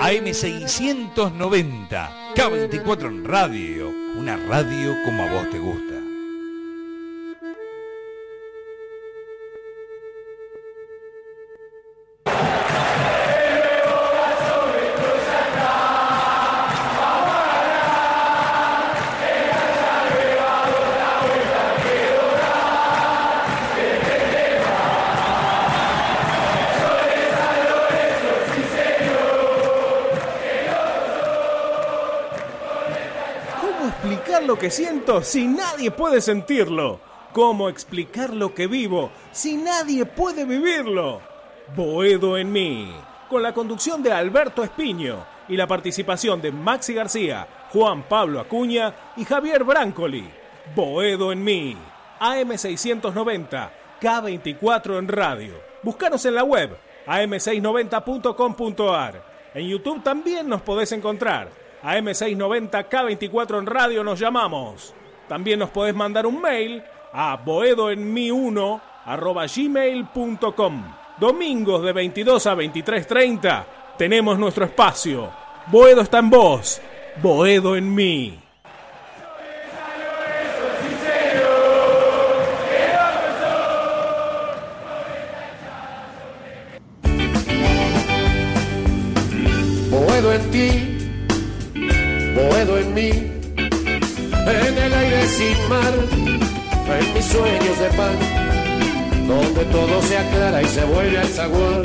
AM690, K24 en radio, una radio como a vos te gusta. Que siento si nadie puede sentirlo? ¿Cómo explicar lo que vivo si nadie puede vivirlo? Boedo en mí, con la conducción de Alberto Espiño y la participación de Maxi García, Juan Pablo Acuña y Javier Brancoli. Boedo en mí, AM690, K24 en radio. Búscanos en la web, am690.com.ar. En YouTube también nos podés encontrar. AM690 K24 en radio nos llamamos. También nos podés mandar un mail a boedoenmi1 arroba gmail.com. Domingos de 22 a 23.30 tenemos nuestro espacio. Boedo está en vos, Boedo en mí. Sin mar, en mis sueños de pan, donde todo se aclara y se vuelve al zaguán.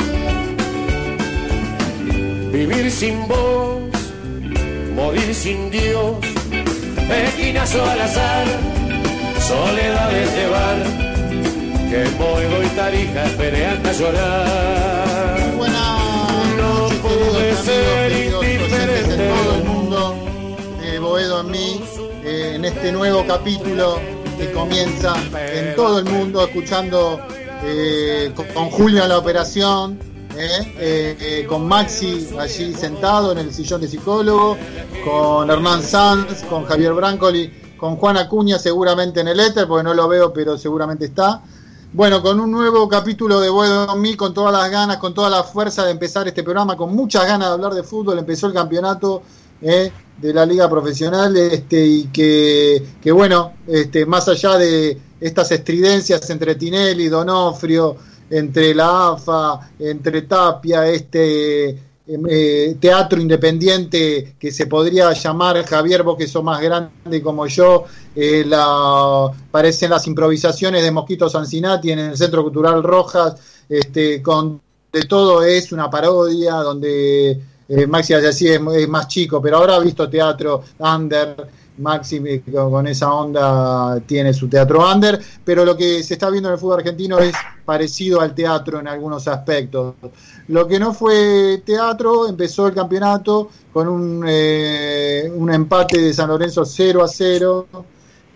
Vivir sin vos, morir sin Dios, esquinazo al azar, soledades de bar, que Boedo y Tarija esperé hasta llorar. No pude ser indiferente. todo el mundo de Boedo en mí, en este nuevo capítulo que comienza en todo el mundo, escuchando eh, con, Julio en la operación, eh, eh, con Maxi allí sentado en el sillón de psicólogo, con Hernán Sanz, con Javier Brancoli, con Juan Acuña seguramente en el éter, porque no lo veo, pero seguramente está. Bueno, con un nuevo capítulo de en mí, con todas las ganas, con toda la fuerza de empezar este programa, con muchas ganas de hablar de fútbol. Empezó el campeonato de la liga profesional este, y que, que bueno, este, más allá de estas estridencias entre Tinelli, Donofrio, entre la AFA, entre Tapia, este eh, teatro independiente que se podría llamar Javier, vos que sos más grande como yo, eh, la, parecen las improvisaciones de Mosquito Sancinati en el Centro Cultural Rojas, este, con de todo es una parodia donde eh, Maxi así es, más chico, pero ahora ha visto teatro under, Maxi con, con esa onda tiene su teatro under, pero lo que se está viendo en el fútbol argentino es parecido al teatro en algunos aspectos. Lo que no fue teatro, empezó el campeonato con un, eh, un empate de San Lorenzo 0 a 0,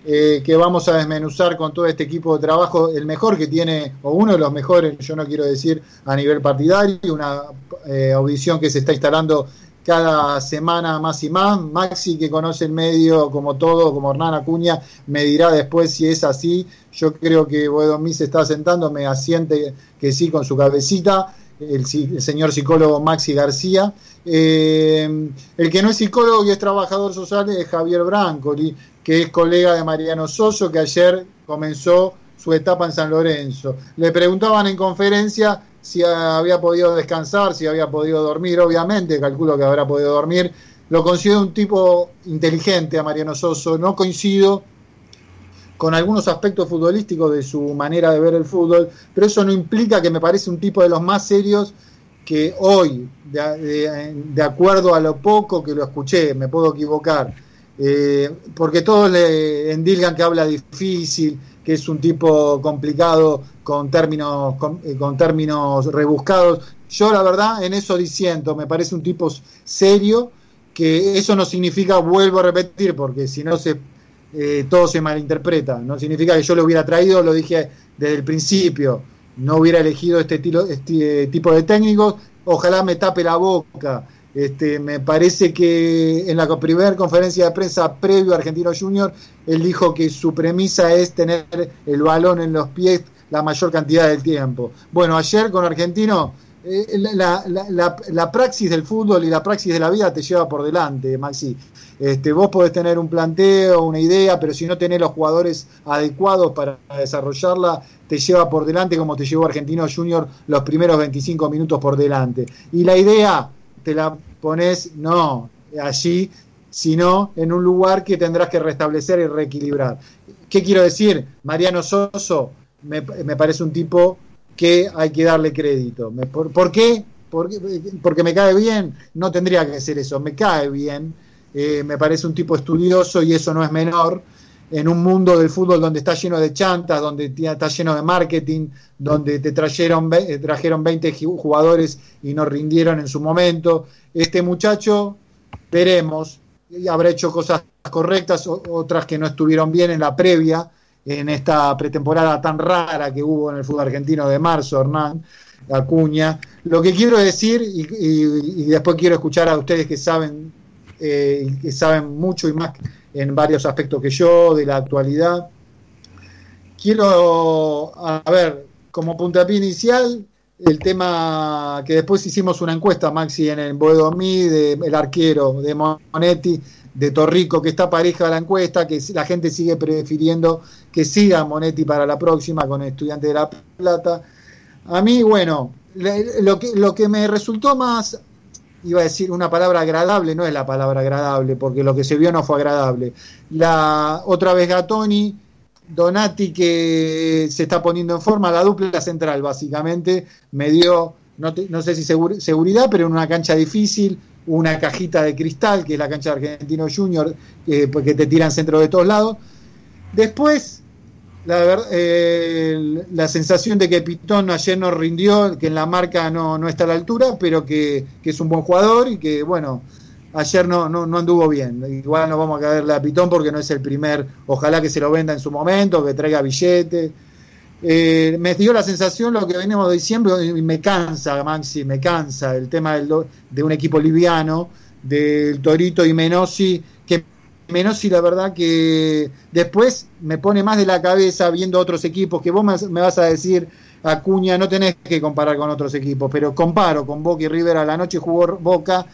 eh, que vamos a desmenuzar con todo este equipo de trabajo, el mejor que tiene, o uno de los mejores, yo no quiero decir a nivel partidario, una eh, audición que se está instalando cada semana más y más. Maxi, que conoce el medio como todo, como Hernán Acuña, me dirá después si es así. Yo creo que Boedomí se está sentando, me asiente que sí con su cabecita. El, señor psicólogo Maxi García. Eh, el que no es psicólogo y es trabajador social es Javier Brancoli, que es colega de Mariano Soso, que ayer comenzó su etapa en San Lorenzo. Le preguntaban en conferencia si había podido descansar, si había podido dormir, obviamente, calculo que habrá podido dormir. Lo considero un tipo inteligente a Mariano Soso, no coincido con algunos aspectos futbolísticos de su manera de ver el fútbol, pero eso no implica que me parece un tipo de los más serios que hoy, de, acuerdo a lo poco que lo escuché, me puedo equivocar, eh, porque todos le endilgan que habla difícil, que es un tipo complicado con términos, con, eh, con, términos rebuscados. Yo la verdad en eso disiento, me parece un tipo serio, que eso no significa, vuelvo a repetir, porque si no se, eh, todo se malinterpreta, no significa que yo lo hubiera traído, lo dije desde el principio, no hubiera elegido este, este tipo de técnicos, ojalá me tape la boca. Este, me parece que en la primera conferencia de prensa previo a Argentino Junior, él dijo que su premisa es tener el balón en los pies la mayor cantidad del tiempo. Bueno, ayer con Argentino eh, la, la, la, praxis del fútbol y la praxis de la vida te lleva por delante, Maxi. Este, vos podés tener un planteo, una idea, pero si no tenés los jugadores adecuados para desarrollarla, te lleva por delante como te llevó Argentino Junior los primeros 25 minutos por delante. Y la idea te la pones, no allí, sino en un lugar que tendrás que restablecer y reequilibrar. ¿Qué quiero decir? Mariano Soso me, me parece un tipo que hay que darle crédito. ¿Por, qué? Porque, me cae bien, no tendría que ser eso, me cae bien, eh, me parece un tipo estudioso y eso no es menor, en un mundo del fútbol donde está lleno de chantas, donde está lleno de marketing, donde te trajeron, eh, trajeron 20 jugadores y no rindieron en su momento. Este muchacho, veremos, habrá hecho cosas correctas, otras que no estuvieron bien en la previa, en esta pretemporada tan rara que hubo en el fútbol argentino de marzo, Hernán Acuña. Lo que quiero decir, y, después quiero escuchar a ustedes que saben, eh, que saben mucho y más en varios aspectos que yo de la actualidad. Quiero, a ver, como puntapié inicial, el tema que después hicimos una encuesta, Maxi, en el Boedo Mí, de el arquero de Monetti, de Torrico, que está pareja a la encuesta, que la gente sigue prefiriendo que siga Monetti para la próxima con Estudiante de La Plata. A mí, bueno, lo que, lo que me resultó más, iba a decir una palabra agradable, no es la palabra agradable, porque lo que se vio no fue agradable. La otra vez Gatoni, Donati que se está poniendo en forma, la dupla central básicamente, me dio, no, no sé si seguridad, pero en una cancha difícil, una cajita de cristal, que es la cancha de Argentino Junior, eh, porque te tiran centro de todos lados. Después, la, eh, la sensación de que Pitón ayer no rindió, que en la marca no, no está a la altura, pero que, es un buen jugador y que, bueno, ayer no, no, anduvo bien. Igual no vamos a caerle a Pitón porque no es el primer, ojalá que se lo venda en su momento, que traiga billete. Eh, me dio la sensación lo que venimos diciendo y me cansa, Maxi, me cansa el tema del, de un equipo liviano, del Torito y Menosi, que Menosi la verdad que después me pone más de la cabeza viendo otros equipos, que vos me, vas a decir, Acuña, no tenés que comparar con otros equipos, pero comparo con Boca y River, a la noche jugó Boca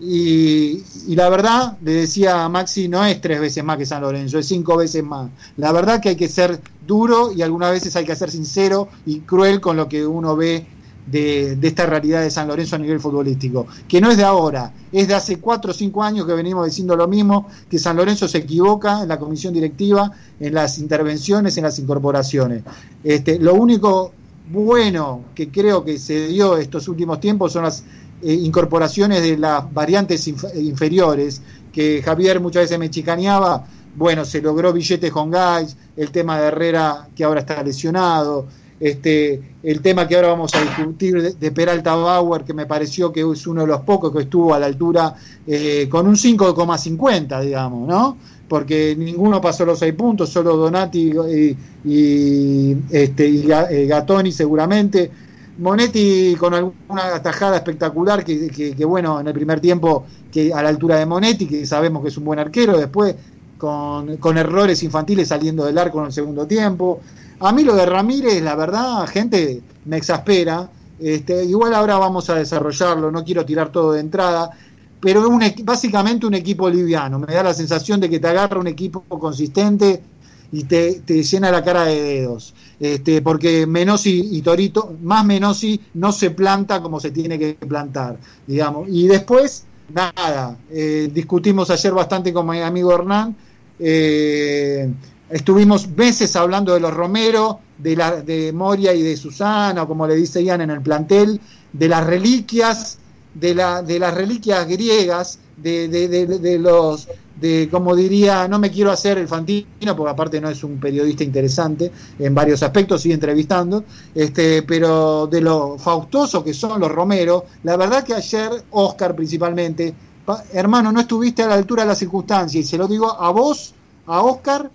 y, la verdad, le decía a Maxi, no es tres veces más que San Lorenzo, es cinco veces más. La verdad que hay que ser duro y algunas veces hay que ser sincero y cruel con lo que uno ve de, esta realidad de San Lorenzo a nivel futbolístico, que no es de ahora, es de hace cuatro o cinco años que venimos diciendo lo mismo, que San Lorenzo se equivoca en la comisión directiva, en las intervenciones, en las incorporaciones. Este, lo único bueno que creo que se dio estos últimos tiempos son las eh, incorporaciones de las variantes inferiores, que Javier muchas veces me chicaneaba, bueno, se logró billetes con Gais, el tema de Herrera que ahora está lesionado, este, el tema que ahora vamos a discutir de, Peralta Bauer, que me pareció que es uno de los pocos que estuvo a la altura eh, con un 5,50, digamos, ¿no? Porque ninguno pasó los seis puntos, solo Donati y, este, y eh, Gatoni seguramente. Monetti con alguna tajada espectacular que, bueno, en el primer tiempo que a la altura de Monetti, que sabemos que es un buen arquero, después con, errores infantiles saliendo del arco en el segundo tiempo. A mí lo de Ramírez, la verdad, gente, me exaspera. Este, igual ahora vamos a desarrollarlo, no quiero tirar todo de entrada, pero es básicamente un equipo liviano. Me da la sensación de que te agarra un equipo consistente y te, te llena la cara de dedos. Este, porque Menosi y Torito, más Menosi no se planta como se tiene que plantar, digamos. Y después, nada, eh, discutimos ayer bastante con mi amigo Hernán. Eh, estuvimos meses hablando de los Romero, de, la, de Moria y de Susana, o como le dice Ian en el plantel, de las reliquias, de, la, de las reliquias griegas, de, de, de los de, como diría, no me quiero hacer el fantino, porque aparte no es un periodista interesante en varios aspectos, sigue entrevistando, este, pero de lo faustoso que son los Romero, la verdad que ayer, Oscar principalmente, hermano, no estuviste a la altura de las circunstancias, y se lo digo a vos, a Oscar,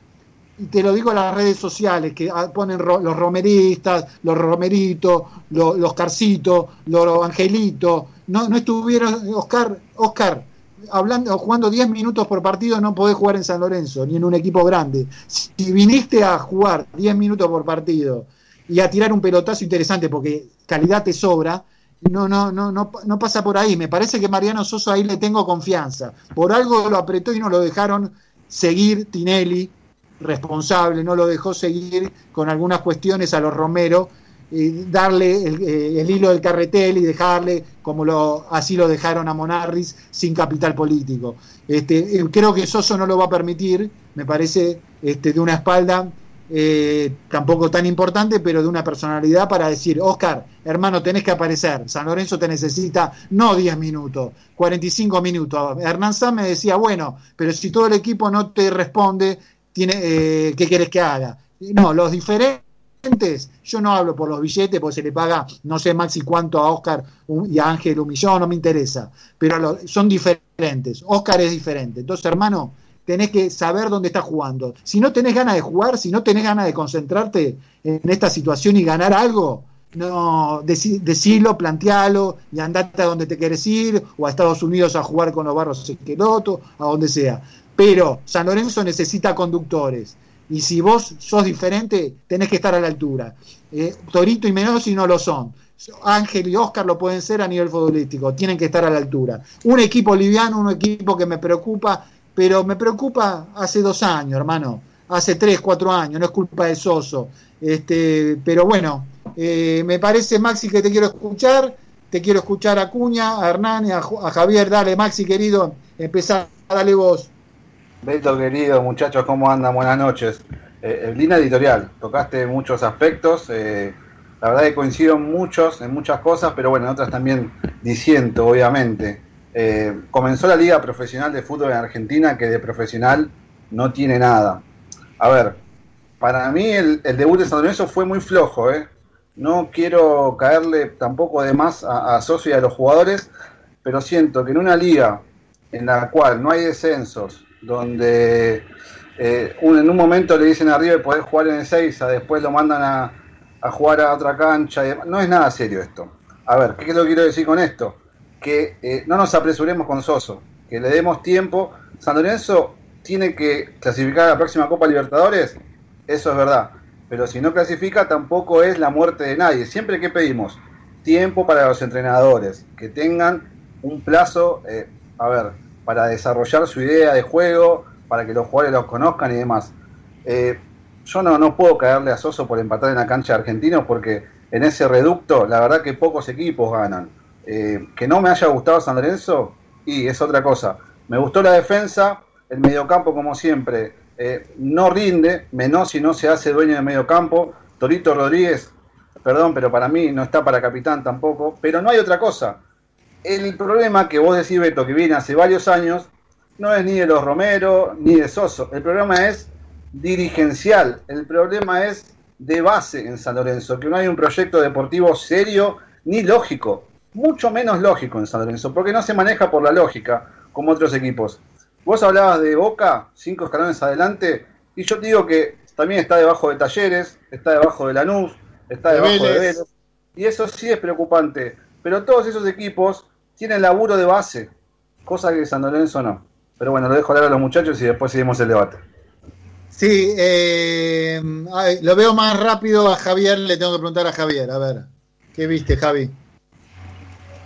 y te lo digo a las redes sociales, que ah, ponen los romeristas, los romeritos, los, los carcitos, los angelitos, no, no estuvieron, Oscar, Oscar, hablando, jugando 10 minutos por partido no podés jugar en San Lorenzo, ni en un equipo grande. Si viniste a jugar 10 minutos por partido y a tirar un pelotazo interesante porque calidad te sobra, no, no, no, no, no pasa por ahí. Me parece que Mariano Soso ahí le tengo confianza. Por algo lo apretó y no lo dejaron seguir Tinelli, responsable, no lo dejó seguir con algunas cuestiones a los Romero, darle eh, el, hilo del carretel y dejarle, como lo, así lo dejaron a Monarris, sin capital político. Este, eh, creo que Soso no lo va a permitir, me parece, este, de una espalda eh, tampoco tan importante, pero de una personalidad para decir, Oscar, hermano, tenés que aparecer, San Lorenzo te necesita no 10 minutos, 45 minutos. Hernán Sam me decía, bueno, pero si todo el equipo no te responde, tiene, ¿qué quieres que haga? No, los diferentes, yo no hablo por los billetes, porque se le paga, no sé, Maxi, cuánto a Oscar y a Ángel un millón, no me interesa, pero son diferentes. Oscar es diferente. Entonces, hermano, tenés que saber dónde estás jugando. Si no tenés ganas de jugar, si no tenés ganas de concentrarte en esta situación y ganar algo, no decilo, plantealo y andate a donde te quieres ir o a Estados Unidos a jugar con los barros Esqueloto, a donde sea. Pero San Lorenzo necesita conductores y si vos sos diferente, tenés que estar a la altura. Eh, Torito y Menosi no lo son. Ángel y Oscar lo pueden ser a nivel futbolístico, tienen que estar a la altura. Un equipo liviano, un equipo que me preocupa pero me preocupa hace dos años, hermano, hace tres, cuatro años, no es culpa de Soso. Este, pero bueno, eh, me parece, Maxi, que te quiero escuchar, te quiero escuchar a Cuña, a Hernán, a, a Javier, dale, Maxi, querido, empezá, dale vos. Beto, querido, muchachos, ¿cómo andan? Buenas noches. Eh, línea editorial, tocaste muchos aspectos, eh, la verdad que coincido en muchos, en muchas cosas, pero bueno, en otras también disiento, obviamente. Eh, comenzó la liga profesional de fútbol en Argentina que de profesional no tiene nada. A ver, para mí el, debut de San Lorenzo fue muy flojo, ¿eh? No quiero caerle tampoco de más a, a Socio y a los jugadores, pero siento que en una liga en la cual no hay descensos, donde eh, en un momento le dicen arriba poder jugar en el 6, después lo mandan a, a, jugar a otra cancha, no es nada serio esto. A ver, ¿qué es lo que quiero decir con esto? que eh, no nos apresuremos con Soso, que le demos tiempo. San Lorenzo tiene que clasificar a la próxima Copa Libertadores, eso es verdad. Pero si no clasifica, tampoco es la muerte de nadie. Siempre que pedimos tiempo para los entrenadores, que tengan un plazo, eh, a ver, para desarrollar su idea de juego, para que los jugadores los conozcan y demás. Eh, yo no, no puedo caerle a Soso por empatar en la cancha de argentinos porque en ese reducto, la verdad que pocos equipos ganan. Eh, que no me haya gustado San Lorenzo, y es otra cosa. Me gustó la defensa, el mediocampo como siempre eh, no rinde, menos si no se hace dueño de mediocampo. Torito Rodríguez, perdón, pero para mí no está para capitán tampoco. Pero no hay otra cosa. El problema que vos decís, Beto, que viene hace varios años, no es ni de los Romero ni de Soso. El problema es dirigencial. El problema es de base en San Lorenzo, que no hay un proyecto deportivo serio ni lógico mucho menos lógico en San Lorenzo, porque no se maneja por la lógica como otros equipos. Vos hablabas de Boca, cinco escalones adelante, y yo te digo que también está debajo de Talleres, está debajo de Lanús, está debajo de Vélez, y eso sí es preocupante. Pero todos esos equipos tienen laburo de base, cosa que San Lorenzo no. Pero bueno, lo dejo hablar a los muchachos y después seguimos el debate. Sí, eh, lo veo más rápido a Javier, le tengo que preguntar a Javier, a ver, ¿qué viste, Javi?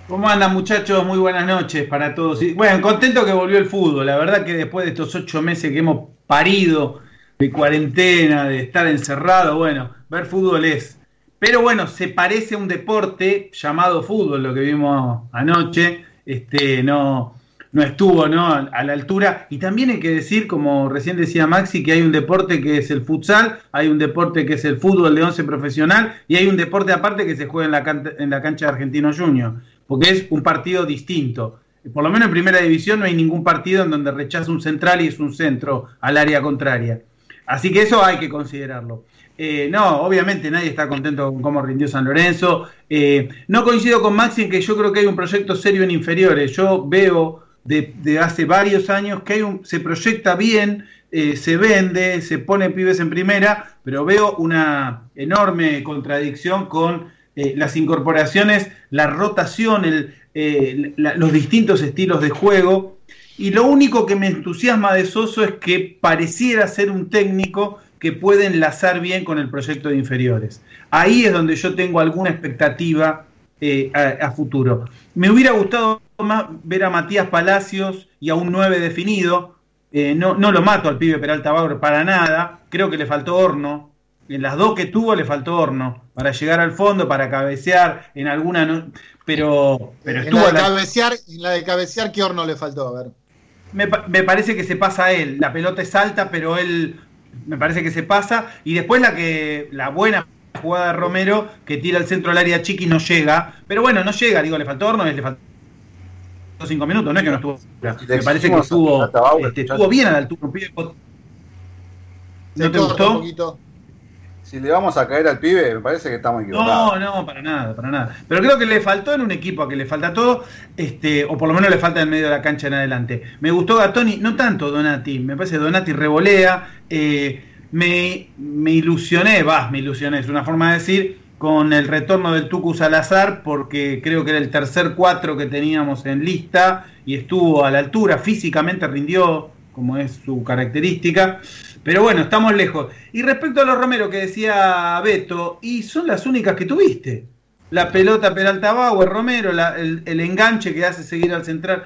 ¿Cómo andan muchachos? Muy buenas noches para todos. bueno, contento que volvió el fútbol. La verdad que después de estos ocho meses que hemos parido de cuarentena, de estar encerrado, bueno, ver fútbol es. Pero bueno, se parece a un deporte llamado fútbol, lo que vimos anoche. Este, no, no estuvo ¿no? a la altura. Y también hay que decir, como recién decía Maxi, que hay un deporte que es el futsal, hay un deporte que es el fútbol de once profesional y hay un deporte aparte que se juega en la, cancha de Argentino Junior porque es un partido distinto. Por lo menos en primera división no hay ningún partido en donde rechaza un central y es un centro al área contraria. Así que eso hay que considerarlo. Eh, no, obviamente nadie está contento con cómo rindió San Lorenzo. Eh, no coincido con Maxi en que yo creo que hay un proyecto serio en inferiores. Yo veo de, hace varios años que hay un, se proyecta bien, eh, se vende, se pone pibes en primera, pero veo una enorme contradicción con eh, las incorporaciones, la rotación, los distintos estilos de juego. Y lo único que me entusiasma de Soso es que pareciera ser un técnico que puede enlazar bien con el proyecto de inferiores. Ahí es donde yo tengo alguna expectativa eh, a, futuro. Me hubiera gustado más ver a Matías Palacios y a un 9 definido. Eh, no, no lo mato al pibe Peralta Bauer para nada. Creo que le faltó horno. En las dos que tuvo le faltó horno para llegar al fondo, para cabecear en alguna. pero, pero estuvo. En la, de cabecear, en la de cabecear, ¿qué horno le faltó? A ver. Me, me, parece que se pasa a él. La pelota es alta, pero él me parece que se pasa. Y después la que la buena jugada de Romero que tira el centro del área chiqui y no llega. Pero bueno, no llega, digo, le faltó horno, le faltó cinco minutos, no es que no estuvo. Me parece que estuvo, este, estuvo bien a la altura. ¿No te gustó? Si le vamos a caer al pibe, me parece que estamos equivocados. No, no, para nada, para nada. Pero creo que le faltó en un equipo a que le falta todo, este, o por lo menos le falta en medio de la cancha en adelante. Me gustó Gatoni, no tanto Donati, me parece que Donati revolea. Eh, me, me ilusioné, va, me ilusioné, es una forma de decir, con el retorno del Tucu Salazar, porque creo que era el tercer cuatro que teníamos en lista y estuvo a la altura, físicamente rindió, como es su característica. Pero bueno, estamos lejos. Y respecto a los Romero que decía Beto, y son las únicas que tuviste. La pelota Peralta Bauer, Romero, el, el, enganche que hace seguir al central.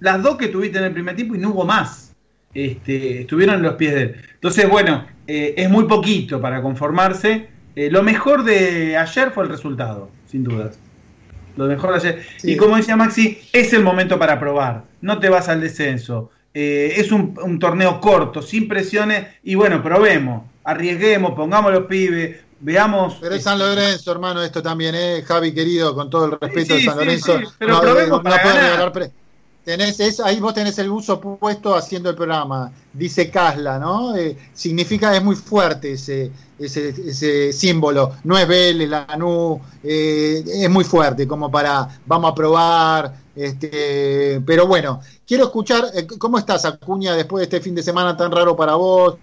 Las dos que tuviste en el primer tiempo y no hubo más. Este, estuvieron en los pies de él. Entonces, bueno, eh, es muy poquito para conformarse. Eh, lo mejor de ayer fue el resultado, sin dudas. Lo mejor de ayer. Y como decía Maxi, es el momento para probar. No te vas al descenso. Eh, es un, torneo corto, sin presiones. Y bueno, probemos, arriesguemos, pongamos los pibes, veamos. Pero es San Lorenzo, hermano, esto también, ¿eh? Javi querido, con todo el respeto de San Lorenzo. pero probemos para ganar. Tenés ahí vos tenés el uso puesto haciendo el programa. Dice Casla, ¿no? Eh, significa, es muy fuerte ese, ese, símbolo. No es Vélez, Lanú, eh, es muy fuerte, como para, vamos a probar. Este, pero bueno, quiero escuchar, eh, ¿cómo estás, Acuña, después de este fin de semana tan raro para vos?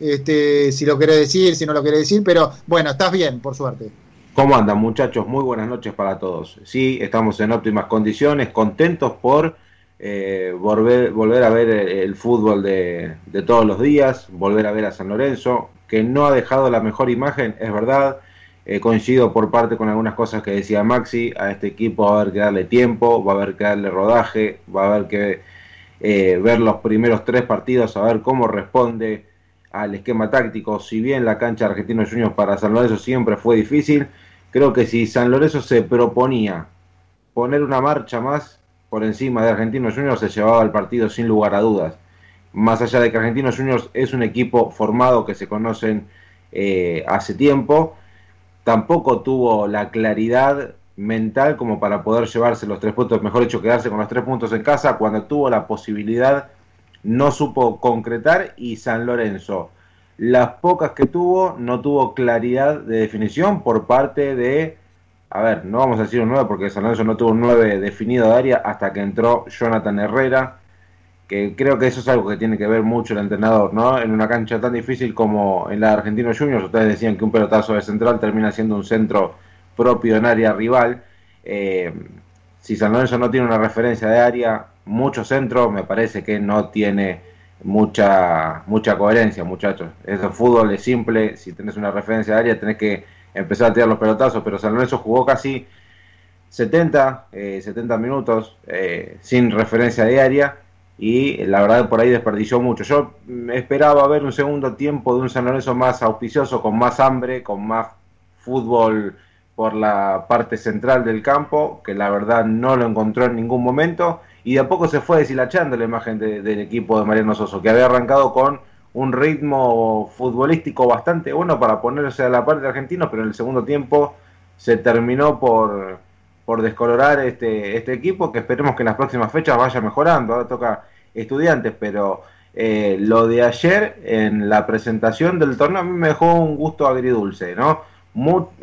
Este, si lo querés decir, si no lo querés decir, pero bueno, estás bien, por suerte. ¿Cómo andan, muchachos? Muy buenas noches para todos. Sí, estamos en óptimas condiciones, contentos por eh, volver, volver a ver el, fútbol de, todos los días, volver a ver a San Lorenzo, que no ha dejado la mejor imagen, es verdad. Eh, coincido por parte con algunas cosas que decía Maxi, a este equipo va a haber que darle tiempo, va a haber que darle rodaje, va a haber que eh, ver los primeros tres partidos, a ver cómo responde al esquema táctico. Si bien la cancha Argentinos Juniors para San Lorenzo siempre fue difícil, creo que si San Lorenzo se proponía poner una marcha más, por encima de Argentinos Juniors se llevaba el partido sin lugar a dudas. Más allá de que Argentinos Juniors es un equipo formado que se conocen eh, hace tiempo, tampoco tuvo la claridad mental como para poder llevarse los tres puntos, mejor dicho, quedarse con los tres puntos en casa, cuando tuvo la posibilidad no supo concretar y San Lorenzo, las pocas que tuvo, no tuvo claridad de definición por parte de a ver, no vamos a decir un 9 porque San Lorenzo no tuvo un 9 definido de área hasta que entró Jonathan Herrera, que creo que eso es algo que tiene que ver mucho el entrenador, ¿no? En una cancha tan difícil como en la de Argentinos Juniors, ustedes decían que un pelotazo de central termina siendo un centro propio en área rival. Eh, si San Lorenzo no tiene una referencia de área, mucho centro, me parece que no tiene mucha mucha coherencia, muchachos. Eso fútbol es simple, si tenés una referencia de área tenés que empezar a tirar los pelotazos, pero San Lorenzo jugó casi 70, 70 eh, minutos eh, sin referencia diaria y la verdad por ahí desperdició mucho. Yo esperaba ver un segundo tiempo de un San Lorenzo más auspicioso, con más hambre, con más fútbol por la parte central del campo, que la verdad no lo encontró en ningún momento, y de a poco se fue deshilachando la imagen del equipo de Mariano Soso, que había arrancado con un ritmo futbolístico bastante bueno para ponerse a la parte de argentinos, pero en el segundo tiempo se terminó por, por descolorar este, este equipo, que esperemos que en las próximas fechas vaya mejorando. Ahora toca estudiantes, pero eh, lo de ayer en la presentación del torneo a mí me dejó un gusto agridulce, ¿no?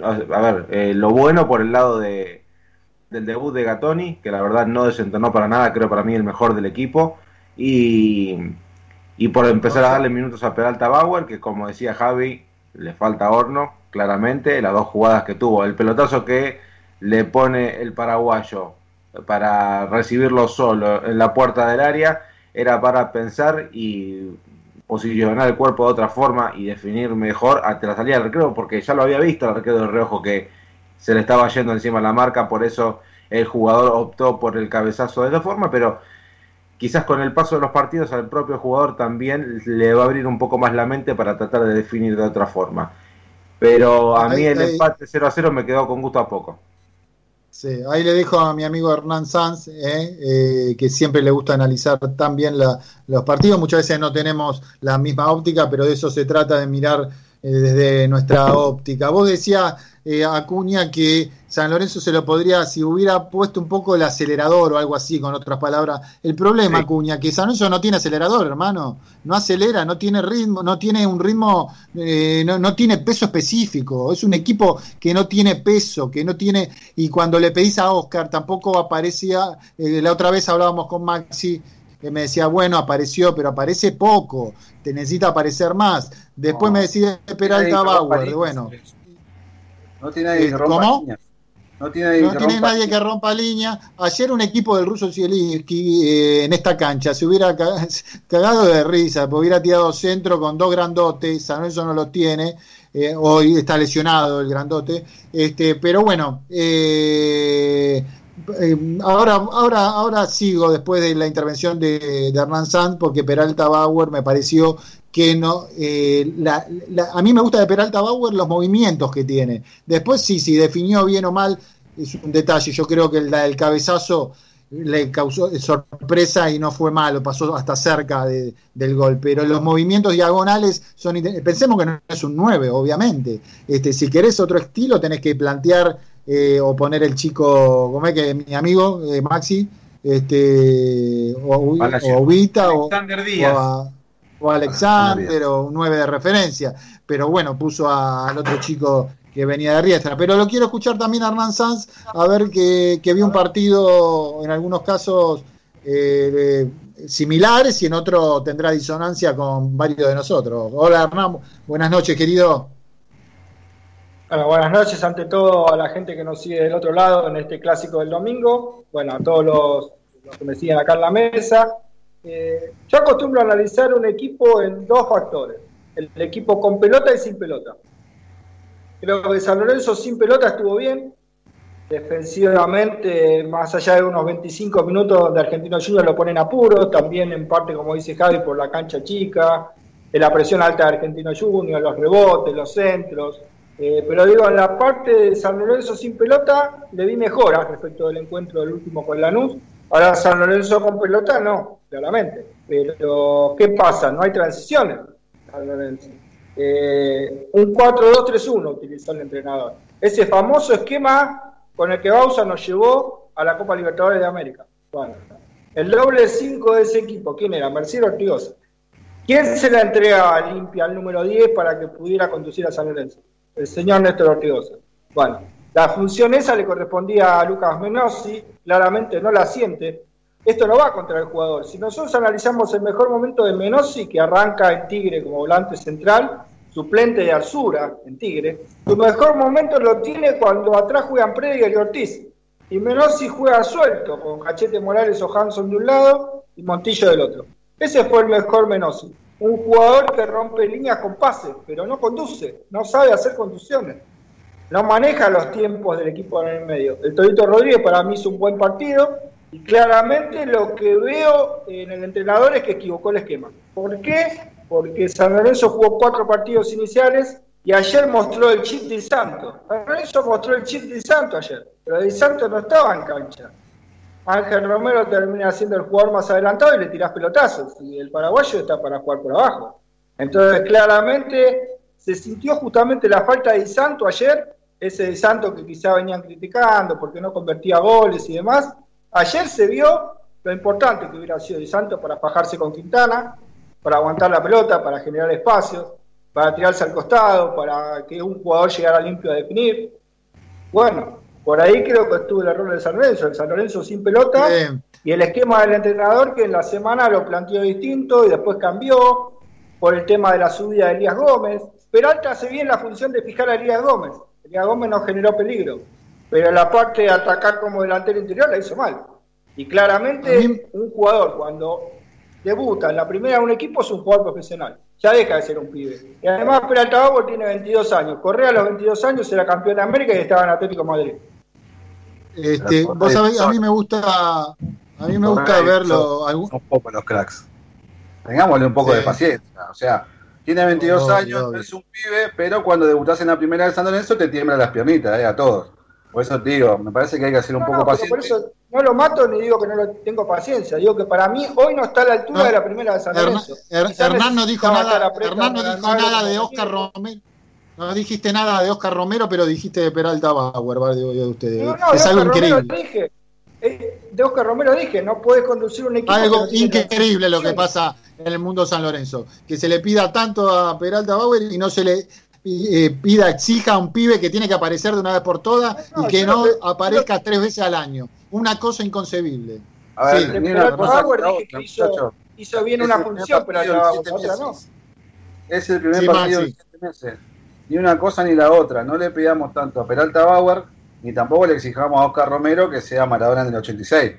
a ver, eh, lo bueno por el lado de, del debut de Gatoni, que la verdad no desentonó para nada, creo para mí el mejor del equipo, y y por empezar a darle minutos a Peralta Bauer, que como decía Javi, le falta horno, claramente, las dos jugadas que tuvo. El pelotazo que le pone el paraguayo para recibirlo solo en la puerta del área, era para pensar y posicionar el cuerpo de otra forma y definir mejor ante la salida del recreo, porque ya lo había visto el arquero de reojo que se le estaba yendo encima la marca, por eso el jugador optó por el cabezazo de esa forma, pero quizás con el paso de los partidos al propio jugador también le va a abrir un poco más la mente para tratar de definir de otra forma. Pero a mí el empate 0 a 0 me quedó con gusto a poco. Sí, ahí le dijo a mi amigo Hernán Sanz, eh, eh, que siempre le gusta analizar tan bien los partidos. Muchas veces no tenemos la misma óptica, pero de eso se trata de mirar eh, desde nuestra óptica. Vos decías, eh, Acuña, que San Lorenzo se lo podría, si hubiera puesto un poco el acelerador o algo así, con otras palabras. El problema, Acuña, que San Lorenzo no tiene acelerador, hermano. No acelera, no tiene ritmo, no tiene un ritmo, eh, no, tiene peso específico. Es un equipo que no tiene peso, que no tiene. Y cuando le pedís a Oscar, tampoco aparecía. la otra vez hablábamos con Maxi que me decía, bueno, apareció, pero aparece poco, te necesita aparecer más. Después me decía Peralta Bauer, bueno. No tiene nadie que rompa ¿Cómo? No tiene, nadie, que, rompa línea. Ayer un equipo del ruso Zielinski eh, en esta cancha se hubiera cagado de risa, porque hubiera tirado centro con dos grandotes, San Lorenzo no los tiene, eh, hoy está lesionado el grandote, este, pero bueno, eh, eh, ahora, ahora, ahora sigo después de la intervención de, Hernán Sanz, porque Peralta Bauer me pareció que no. Eh, a mí me gusta de Peralta Bauer los movimientos que tiene. Después, sí, si definió bien o mal, es un detalle. Yo creo que el, el cabezazo le causó sorpresa y no fue malo, pasó hasta cerca del gol, pero los movimientos diagonales son pensemos que no es un 9, obviamente. Este, si querés otro estilo tenés que plantear eh, o poner el chico, como es que mi amigo eh, Maxi, este, o, o Vita, o, o, Alexander, o un 9 de referencia, pero bueno, puso al otro chico que venía de Riestra. Pero lo quiero escuchar también a Hernán Sanz, a ver que, que vi un partido en algunos casos eh, similares y en otro tendrá disonancia con varios de nosotros. Hola Hernán, buenas noches querido. Bueno, buenas noches ante todo a la gente que nos sigue del otro lado en este clásico del domingo. Bueno, a todos los, que me siguen acá en la mesa. Eh, yo acostumbro a analizar un equipo en dos factores. El, equipo con pelota y sin pelota. Creo que San Lorenzo sin pelota estuvo bien. Defensivamente, más allá de unos 25 minutos donde Argentino Junior lo ponen apuro, también en parte, como dice Javi, por la cancha chica, la presión alta de Argentino Junior, los rebotes, los centros eh, pero digo, en la parte de San Lorenzo sin pelota le vi mejora respecto del encuentro del último con Lanús. Ahora San Lorenzo con pelota no, claramente. Pero ¿qué pasa? No hay transiciones. Eh, un 4-2-3-1 utilizó el entrenador. Ese famoso esquema con el que Bausa nos llevó a la Copa Libertadores de América. Bueno, el doble 5 de ese equipo, ¿quién era? Mercedes Ortigosa. ¿Quién se la entrega a Limpia al número 10 para que pudiera conducir a San Lorenzo? el señor Néstor Ortigosa. Bueno, la función esa le correspondía a Lucas Menossi, claramente no la siente. Esto no va contra el jugador. Si nosotros analizamos el mejor momento de Menossi, que arranca en Tigre como volante central, suplente de Arzura en Tigre, su mejor momento lo tiene cuando atrás juegan Prediger y Ortiz. Y Menossi juega suelto, con Cachete Morales o Hanson de un lado y Montillo del otro. Ese fue el mejor Menossi un jugador que rompe líneas con pases, pero no conduce, no sabe hacer conducciones, no maneja los tiempos del equipo en el medio. El Torito Rodríguez para mí hizo un buen partido y claramente lo que veo en el entrenador es que equivocó el esquema. ¿Por qué? Porque San Lorenzo jugó cuatro partidos iniciales y ayer mostró el chip de Santo. San Lorenzo mostró el chip de Santo ayer, pero Di Santo no estaba en cancha. Ángel Romero termina siendo el jugador más adelantado y le tirás pelotazos. Y el paraguayo está para jugar por abajo. Entonces, claramente se sintió justamente la falta de Santo ayer, ese de Santo que quizá venían criticando porque no convertía goles y demás. Ayer se vio lo importante que hubiera sido Di Santo para bajarse con Quintana, para aguantar la pelota, para generar espacios, para tirarse al costado, para que un jugador llegara limpio a definir. Bueno, por ahí creo que estuvo el error de San Lorenzo, el San Lorenzo sin pelota y el esquema del entrenador que en la semana lo planteó distinto y después cambió por el tema de la subida de Elías Gómez. Peralta hace bien la función de fijar a Elías Gómez. Elías Gómez no generó peligro, pero la parte de atacar como delantero interior la hizo mal. Y claramente un jugador cuando debuta en la primera de un equipo, es un jugador profesional. Ya deja de ser un pibe. Y además Peralta Bauer tiene 22 años. Correa a los 22 años era campeón de América y estaba en Atlético de Madrid. Este, vos sabés, a mí me gusta, a mí me gusta verlo. algún- un poco los cracks. Tengámosle un poco Sí. de paciencia. O sea, tiene 22 Obvio, años, no es un pibe, pero cuando debutás en la primera de San Lorenzo te tiemblan las piernitas, eh, a todos. Por eso te digo, me parece que hay que ser un No, poco no, paciente. por eso no lo mato ni digo que no lo tengo paciencia. Digo que para mí hoy no está a la altura No. de la primera de San Lorenzo. Hernán no dijo nada, Hernán no dijo nada de Oscar. Romero. No dijiste nada de Oscar Romero, pero dijiste de Peralta Bauer, va, digo yo de ustedes. No, no, es de algo Oscar Romero increíble. dije. eh, De Oscar Romero dije, no puedes conducir un equipo. que Algo increíble lo que pasa en el mundo San Lorenzo. Que se le pida tanto a Peralta Bauer y no se le pida, exija a un pibe que tiene que aparecer de una vez por todas No, y que no que- aparezca tres veces al año. Una cosa inconcebible. A ver, Sí, de la dije que hizo- bien una función, pero siete otra no. meses. Es el primer Sí, partido en siete meses. Ni una cosa ni la otra. No le pidamos tanto a Peralta Bauer, ni tampoco le exijamos a Oscar Romero que sea Maradona en el 86.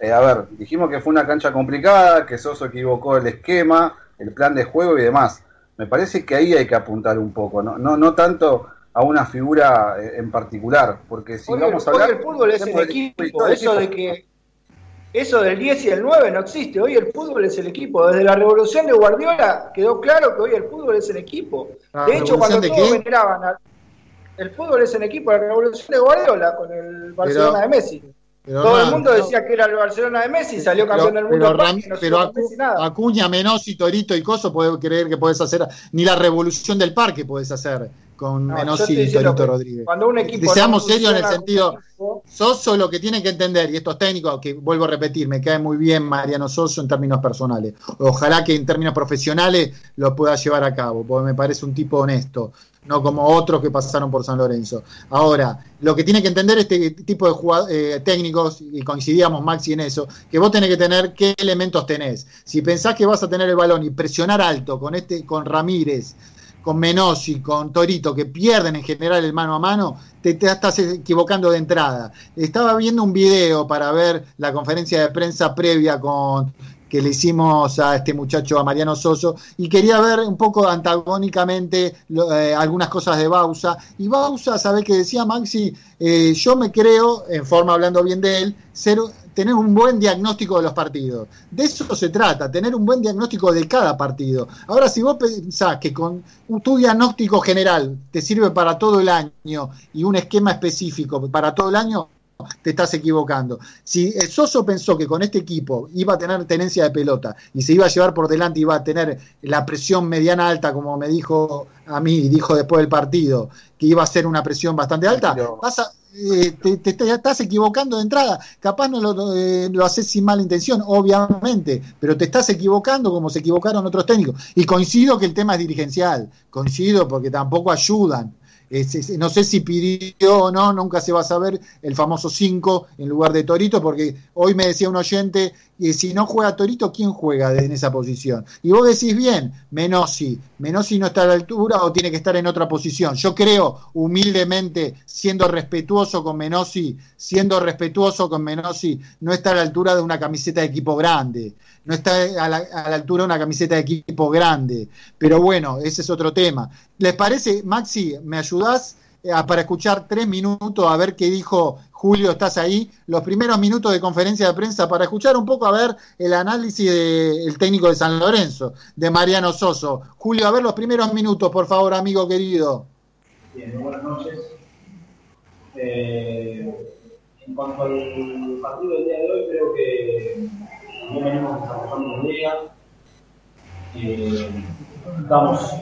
Eh, a ver, dijimos que fue una cancha complicada, que Soso equivocó el esquema, el plan de juego y demás. Me parece que ahí hay que apuntar un poco, no, no, no tanto a una figura eh, en particular, porque si vamos a el, hoy hablar... el fútbol es el equipo, eso de que eso del 10 y el 9 no existe, hoy el fútbol es el equipo, desde la revolución de Guardiola quedó claro que hoy el fútbol es el equipo. ¿La De hecho, cuando de todos veneraban al- el fútbol es el equipo, la revolución de Guardiola con el Barcelona de Messi. Pero Todo el mundo no. decía que era el Barcelona de Messi, salió campeón del mundo. pero, Ram- no pero salió Acu- Messi nada. Acuña, Menossi, Torito y Coso puede creer que puedes hacer, ni la revolución del parque puedes hacer con No, Menossi y Torito Rodríguez. Cuando un equipo Seamos no serios en el sentido, equipo, Soso lo que tiene que entender, y estos técnicos, que vuelvo a repetir, me cae muy bien Mariano Soso en términos personales. Ojalá que en términos profesionales lo pueda llevar a cabo, porque me parece un tipo honesto, no como otros que pasaron por San Lorenzo. Ahora, lo que tiene que entender este tipo de eh, técnicos, y coincidíamos Maxi en eso, que vos tenés que tener qué elementos tenés. Si pensás que vas a tener el balón y presionar alto con este, con Ramírez, con Menossi, con Torito, que pierden en general el mano a mano, te, estás equivocando de entrada. Estaba viendo un video para ver la conferencia de prensa previa con que le hicimos a este muchacho, a Mariano Soso, y quería ver un poco antagónicamente eh, algunas cosas de Bausa. Y Bausa, ¿sabés qué decía Maxi? Eh, yo me creo, en forma hablando bien de él, ser, tener un buen diagnóstico de los partidos. De eso se trata, tener un buen diagnóstico de cada partido. Ahora, si vos pensás que con tu diagnóstico general te sirve para todo el año y un esquema específico para todo el año, te estás equivocando. Si el Soso pensó que con este equipo iba a tener tenencia de pelota y se iba a llevar por delante, iba a tener la presión mediana alta, como me dijo a mí y dijo después del partido, que iba a ser una presión bastante alta, Pero- vas a- eh, te, te- te estás equivocando de entrada. Capaz no lo, eh, lo haces sin mala intención, obviamente, pero te estás equivocando como se equivocaron otros técnicos. Y coincido que el tema es dirigencial, coincido porque tampoco ayudan. Es- no sé si pidió o no, nunca se va a saber el famoso 5 en lugar de Torito, porque hoy me decía un oyente, que si no juega Torito, ¿quién juega en esa posición? Y vos decís bien, Menossi, Menossi no está a la altura o tiene que estar en otra posición. Yo creo, humildemente, siendo respetuoso con Menossi, siendo respetuoso con Menossi, no está a la altura de una camiseta de equipo grande, no está a la, a la altura de una camiseta de equipo grande. Pero bueno, ese es otro tema. ¿Les parece, Maxi, me ayudás eh, para escuchar tres minutos a ver qué dijo Julio, estás ahí? Los primeros minutos de conferencia de prensa para escuchar un poco a ver el análisis del técnico de San Lorenzo, de Mariano Soso. Julio, a ver los primeros minutos, por favor, amigo querido. Bien, buenas noches. Eh, en cuanto al partido del día de hoy, creo que no venimos desarrollando la liga. Eh, estamos,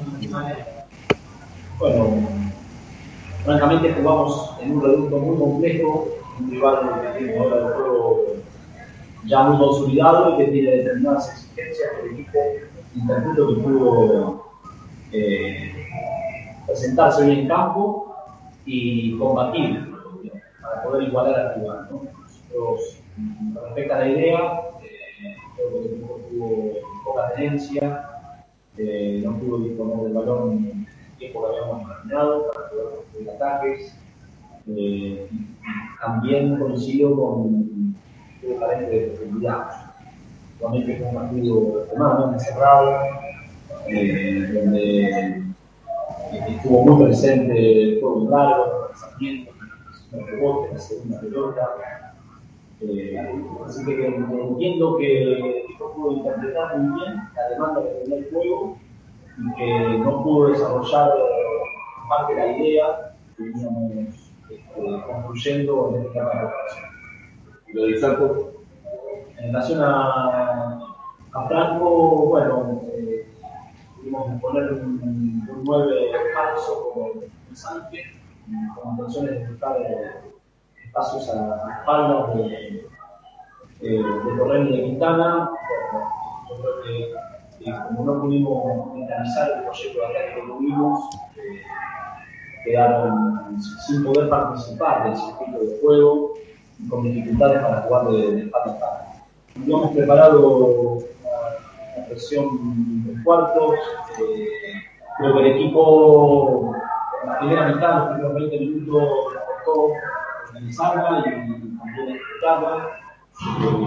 bueno, francamente jugamos en un reducto muy complejo, un rival que tiene modelo de juego ya muy consolidado y que tiene determinadas exigencias que el equipo interputo que pudo eh, presentarse bien en campo y combatir para poder igualar al rival. ¿no? Nosotros, respecto a la idea, creo que el equipo tuvo poca tenencia, eh, no pudo disponer del balón en el tiempo que habíamos imaginado para poder construir ataques. Eh, también coincido con tuvo carente de profundidad. Realmente fue un partido extremadamente cerrado, eh, donde estuvo muy presente el juego largo, el lanzamiento, el rebote, la segunda pelota. Eh, así que entiendo que no pudo interpretar muy bien la demanda que tenía el juego y que no pudo desarrollar parte de la idea que veníamos este, construyendo en este campo de Lo de Franco, en relación a, a Franco, bueno, eh, tuvimos que poner un, un 9 falso como pensante, con intenciones de espacios a las espaldas de, de Torrent y de Quintana. Yo creo que eh, como no pudimos organizar el proyecto de ataque que tuvimos, quedaron sin poder participar del circuito de juego y con dificultades para jugar de, de espalda a espalda. No hemos preparado una presión de cuartos. Eh, creo que el equipo, en la primera mitad, los primeros 20 minutos, costó organizarla y también. Eh,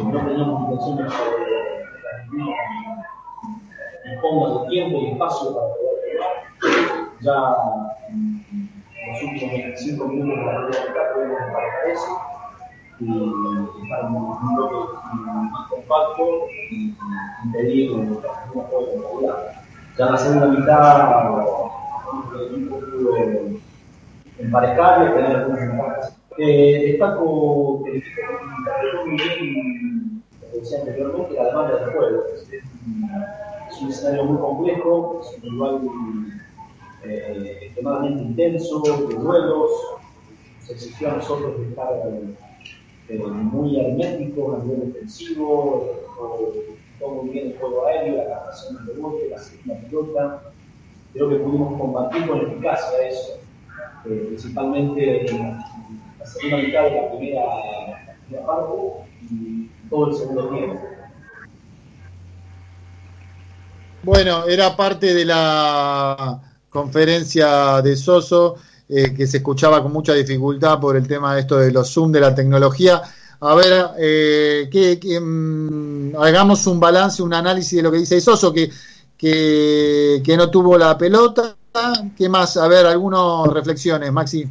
no teníamos intención de fondos de tiempo y espacio para poder jugar. Ya en los últimos 25 minutos de la primera mitad pudimos emparejar eso y estar en un bloque más compacto y impedir que no pueda jugar. Ya en la segunda mitad el equipo pudo emparejar y tener algunas ventajas. Eh, destaco que interpretó muy bien, como decía anteriormente, la demanda del juego. Es, un escenario muy complejo, es un rival eh, extremadamente intenso, de duelos, se exigió a nosotros de estar eh, muy herméticos a nivel defensivo, todo muy bien el juego aéreo, la captación del rebote, la segunda pelota. Creo que pudimos combatir con eficacia eso, eh, principalmente en la, segunda mitad de la primera, y todo el segundo tiempo. Bueno, era parte de la conferencia de Soso, eh, que se escuchaba con mucha dificultad por el tema de esto de los Zoom, de la tecnología. A ver, eh, que, que mm, hagamos un balance, un análisis de lo que dice Soso, que, que, que no tuvo la pelota. ¿Qué más? A ver, algunas reflexiones, Maxi.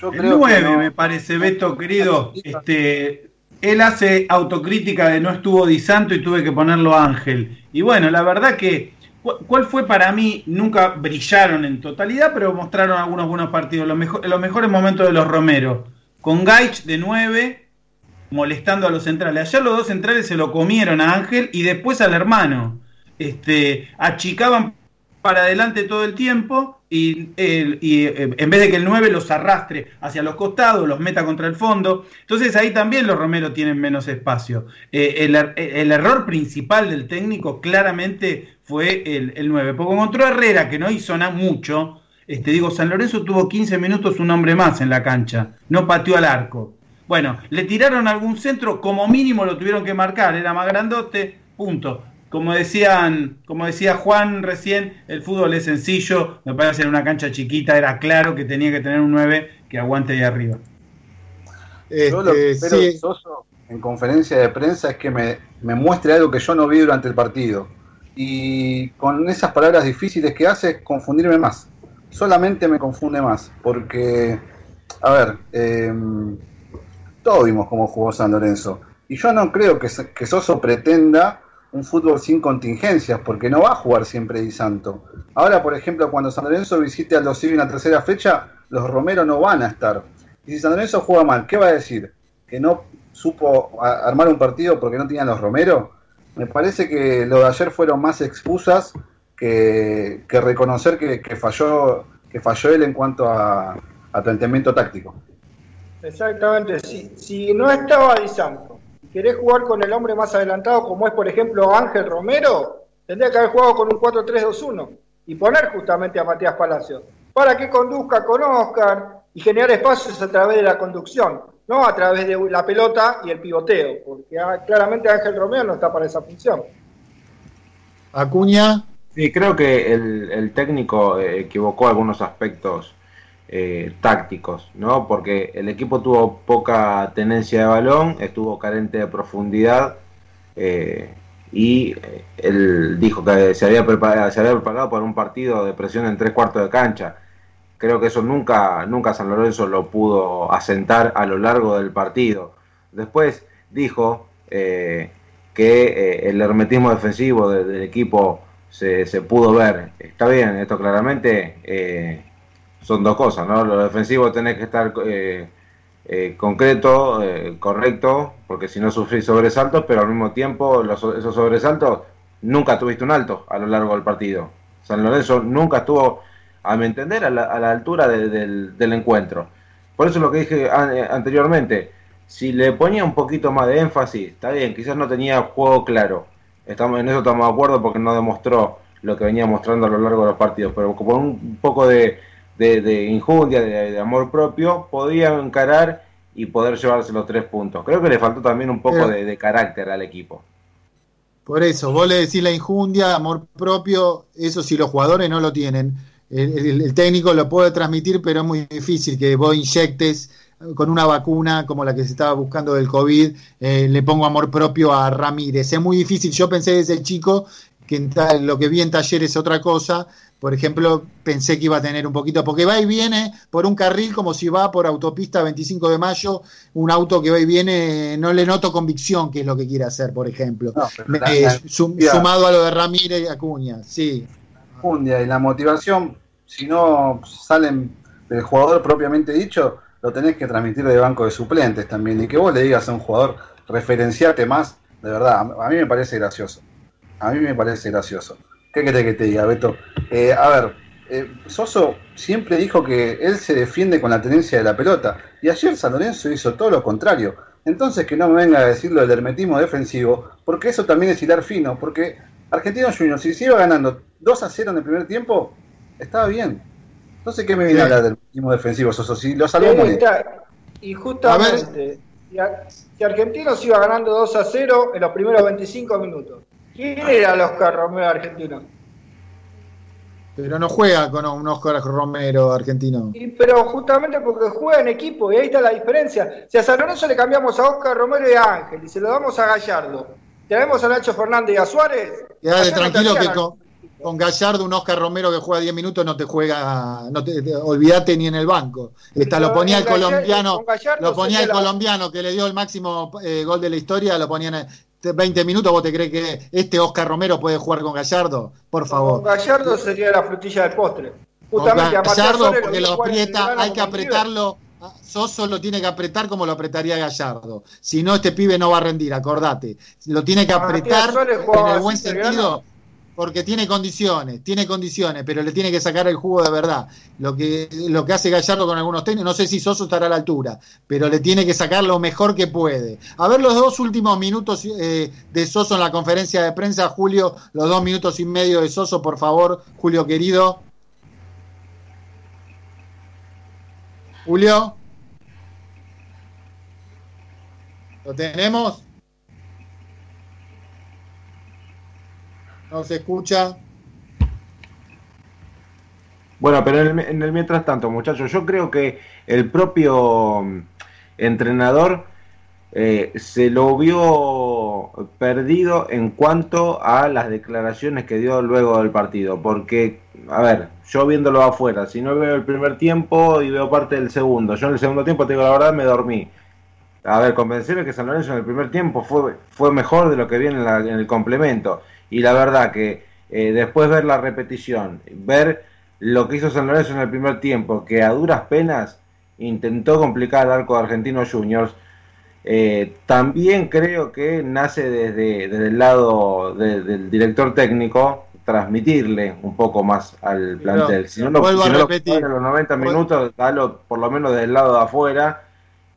Yo creo el 9, no. me parece, Beto, querido. Este, él hace autocrítica de no estuvo Di Santo y tuve que ponerlo Ángel. Y bueno, la verdad que ¿Cuál fue para mí? Nunca brillaron en totalidad, pero mostraron algunos buenos partidos. Los, mejor, los mejores momentos de los Romero. Con Gaich de 9, molestando a los centrales. Ayer los dos centrales se lo comieron a Ángel y después al hermano. Este, achicaban para adelante todo el tiempo y, y eh, en vez de que el 9 los arrastre hacia los costados, los meta contra el fondo. Entonces ahí también los Romero tienen menos espacio. Eh, el, el, error principal del técnico claramente fue el, el 9, porque encontró Herrera que no hizo nada mucho. Este, digo, San Lorenzo tuvo 15 minutos un hombre más en la cancha, no pateó al arco. Bueno, le tiraron algún centro, como mínimo lo tuvieron que marcar, era más grandote, punto como decían, como decía Juan recién, el fútbol es sencillo, me parece en una cancha chiquita era claro que tenía que tener un 9 que aguante ahí arriba. Este, yo lo que espero sí. Soso en conferencia de prensa es que me, me, muestre algo que yo no vi durante el partido. Y con esas palabras difíciles que hace, es confundirme más. Solamente me confunde más. Porque, a ver, eh, todos vimos cómo jugó San Lorenzo. Y yo no creo que, que Soso pretenda un fútbol sin contingencias, porque no va a jugar siempre Di Santo. Ahora, por ejemplo, cuando San Lorenzo visite a los Civi en la tercera fecha, los Romero no van a estar. Y si San Lorenzo juega mal, ¿qué va a decir? ¿Que no supo armar un partido porque no tenían los Romero? Me parece que lo de ayer fueron más excusas que, que reconocer que, falló, que falló él en cuanto a, a planteamiento táctico. Exactamente, si, si no estaba Di Santo querés jugar con el hombre más adelantado, como es por ejemplo Ángel Romero, tendría que haber jugado con un 4-3-2-1 y poner justamente a Matías Palacios para que conduzca con Oscar y generar espacios a través de la conducción, no a través de la pelota y el pivoteo, porque claramente Ángel Romero no está para esa función. Acuña. Sí, creo que el, el técnico equivocó algunos aspectos eh, tácticos, ¿no? Porque el equipo tuvo poca tenencia de balón, estuvo carente de profundidad eh, y eh, él dijo que se había, preparado, para un partido de presión en tres cuartos de cancha. Creo que eso nunca, nunca San Lorenzo lo pudo asentar a lo largo del partido. Después dijo que el hermetismo defensivo de- del equipo se, se pudo ver. Está bien, esto claramente son dos cosas, ¿no? Lo defensivo tenés que estar eh, eh, concreto, eh, correcto, porque si no sufrís sobresaltos, pero al mismo tiempo los- esos sobresaltos nunca tuviste un alto a lo largo del partido. San Lorenzo nunca estuvo, a mi entender, a la, a la altura de- del, del encuentro. Por eso lo que dije an- eh, anteriormente, si le ponía un poquito más de énfasis, está bien, quizás no tenía juego claro. Estamos, en eso estamos de acuerdo porque no demostró lo que venía mostrando a lo largo de los partidos, pero con un poco de, de, de injundia, de, de amor propio, podía encarar y poder llevarse los tres puntos. Creo que le faltó también un poco de, de carácter al equipo. Por eso, vos le decís la injundia, amor propio, eso si los jugadores no lo tienen. El, el- el técnico lo puede transmitir, pero es muy difícil que vos inyectes con una vacuna como la que se estaba buscando del COVID, eh, le pongo amor propio a Ramírez. Es muy difícil. Yo pensé desde chico que en lo que vi en taller es otra cosa. Por ejemplo, pensé que iba a tener un poquito, porque va y viene por un carril como si va por autopista 25 de mayo, un auto que va y viene, no le noto convicción que es lo que quiere hacer, por ejemplo. No, la- eh, la- sum- ya. sumado a lo de Ramírez y Acuña, sí. Injundia y la motivación, si no salen del jugador propiamente dicho, lo tenés que transmitir de banco de suplentes también. Y que vos le digas a un jugador, referenciarte más, de verdad, a mí me parece gracioso. A mí me parece gracioso. ¿Qué querés que te diga, Beto? Eh, a ver, eh, Soso siempre dijo que él se defiende con la tenencia de la pelota. Y ayer San Lorenzo hizo todo lo contrario. Entonces que no me venga a decir lo del hermetismo defensivo, porque eso también es hilar fino. Porque Argentinos Juniors, si se iba ganando 2 a 0 en el primer tiempo, estaba bien. Entonces, ¿qué me viene a hablar del hermetismo defensivo, Soso? Si lo salvó. Y justamente, si, a- si Argentinos iba ganando 2 a 0 en los primeros 25 minutos, ¿quién era el Oscar Romero argentino? Pero no juega con un Oscar Romero argentino. Y, pero justamente porque juega en equipo, y ahí está la diferencia. Si a San Lorenzo le cambiamos a Oscar Romero y a Ángel, y se lo damos a Gallardo, tenemos a Nacho Fernández y a Suárez. Quedate ayer no te tranquilo que con, con Gallardo, un Oscar Romero que juega 10 minutos no te juega, no te, ni en el banco. Está, lo ponía el Gallardo- colombiano, lo ponía el la- colombiano que le dio el máximo eh, gol de la historia, lo ponían en 20 minutos. ¿Vos te crees que este Oscar Romero puede jugar con Gallardo? Por Con favor. Gallardo sería la frutilla del postre. Con Justamente Matías Gallardo porque lo aprieta, hay que con apretarlo. Soso lo tiene que apretar como lo apretaría Gallardo. Si no, este pibe no va a rendir, acordate. Lo tiene que apretar en el buen sentido, porque tiene condiciones, tiene condiciones, pero le tiene que sacar el jugo de verdad. Lo que, lo que hace Gallardo con algunos técnicos, no sé si Soso estará a la altura, pero le tiene que sacar lo mejor que puede. A ver los dos últimos minutos eh, de Soso en la conferencia de prensa, Julio, los dos minutos y medio de Soso, por favor, Julio querido. Julio. ¿Lo tenemos? No se escucha. Bueno, pero en el, en el mientras tanto, muchachos, yo creo que el propio mm, entrenador eh, se lo vio perdido en cuanto a las declaraciones que dio luego del partido. Porque, a ver, yo viéndolo afuera, si no veo el primer tiempo y veo parte del segundo, yo en el segundo tiempo, te digo la verdad, me dormí. A ver, convencerme que San Lorenzo en el primer tiempo fue, fue mejor de lo que viene en, en el complemento. Y la verdad que eh, después ver la repetición, ver lo que hizo San Lorenzo en el primer tiempo, que a duras penas intentó complicar el arco de Argentinos Juniors, eh, también creo que nace desde, desde el lado de- del director técnico transmitirle un poco más al plantel. Si no, lo- si a no lo en los 90 minutos, dalo por lo menos del lado de afuera.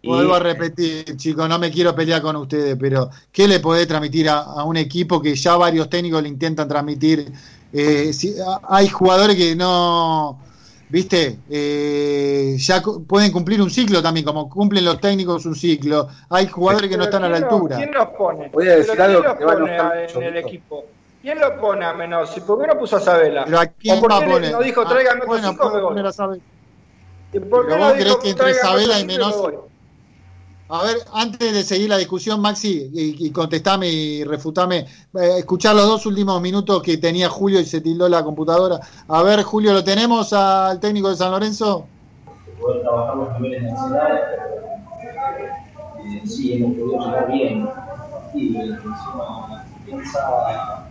Y- Vuelvo a repetir, chicos, no me quiero pelear con ustedes, pero ¿qué le podés transmitir a, a un equipo que ya varios técnicos le intentan transmitir? Eh, si- a- hay jugadores que no, viste, Eh, ya cu- pueden cumplir un ciclo también, como cumplen los técnicos un ciclo. Hay jugadores que no están a la ¿quién lo- altura. ¿Quién los pone? Voy a decir algo ¿quién los va a pone a- en el equipo? ¿Quién lo pone a Menossi? ¿Por qué no puso a Sabela? Pero ¿a quién ¿O por va qué a poner? no dijo Ah, tráigame otros bueno, cinco, me voy? ¿Y por qué Pero no vos dijo creés que entre Sabela y Menossi-? A ver, antes de seguir la discusión, Maxi, y, y contestame y refutame, eh, escuchar los dos últimos minutos que tenía Julio y se tildó la computadora. A ver, Julio, ¿lo tenemos al técnico de San Lorenzo? poder trabajar los niveles nacionales, pero eh, sí hemos podido llegar bien y encima piensa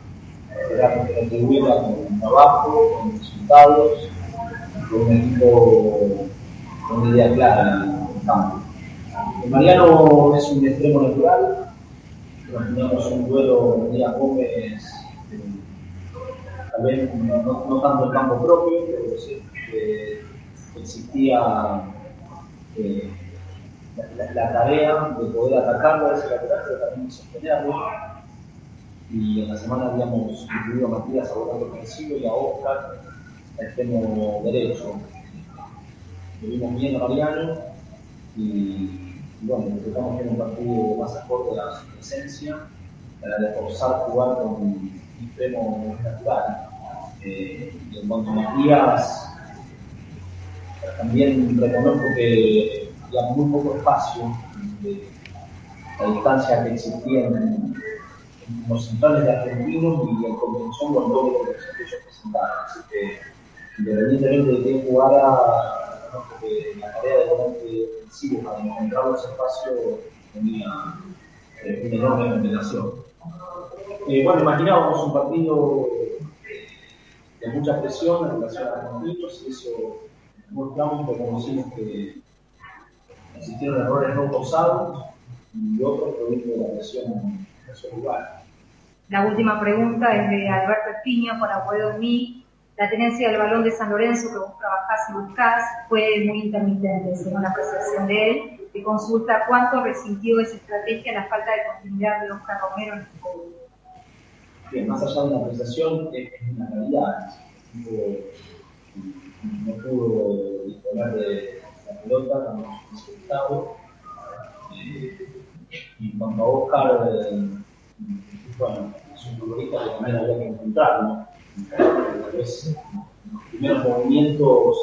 era retribuirla con trabajo, con resultados, con un equipo con una idea clara campo. El Mariano es un extremo natural, teníamos un duelo Díaz Gómez, eh, tal vez no, tanto en campo propio, pero sí que existía eh, la, tarea de poder atacarlo a ese lateral, pero también sostenerlo. Y en la semana habíamos incluido a Matías a volante ofensivo y a Oscar al extremo derecho. Lo vimos bien a Mariano y bueno, intentamos tener un partido más acorde a su presencia para reforzar jugar con un extremo natural. Eh, y en cuanto a Matías, también reconozco que había muy poco espacio de la distancia que existía en, los centrales de argentinos y en contención con doble protección que ellos presentaban. Así que, independientemente de quién jugara, reconozco que la tarea de volante ofensivo para encontrar los espacios tenía eh, una enorme combinación. Eh, bueno, imaginábamos un partido de mucha presión en relación a argentinos y eso mostramos que conocimos que existieron errores no causados y otros producto de la presión en su lugar. La última pregunta es de Alberto Espiño con Abuelo Mí. La tenencia del balón de San Lorenzo que vos trabajás y buscás fue muy intermitente, según la apreciación de él. Te consulta cuánto resintió esa estrategia la falta de continuidad de Oscar Romero en el juego. Bien, más allá de la apreciación, es una realidad. No pudo disponer de la pelota como resultado. Eh, y cuanto a Oscar, eh, bueno, es un futbolista que también había que encontrar, ¿no? Los primeros movimientos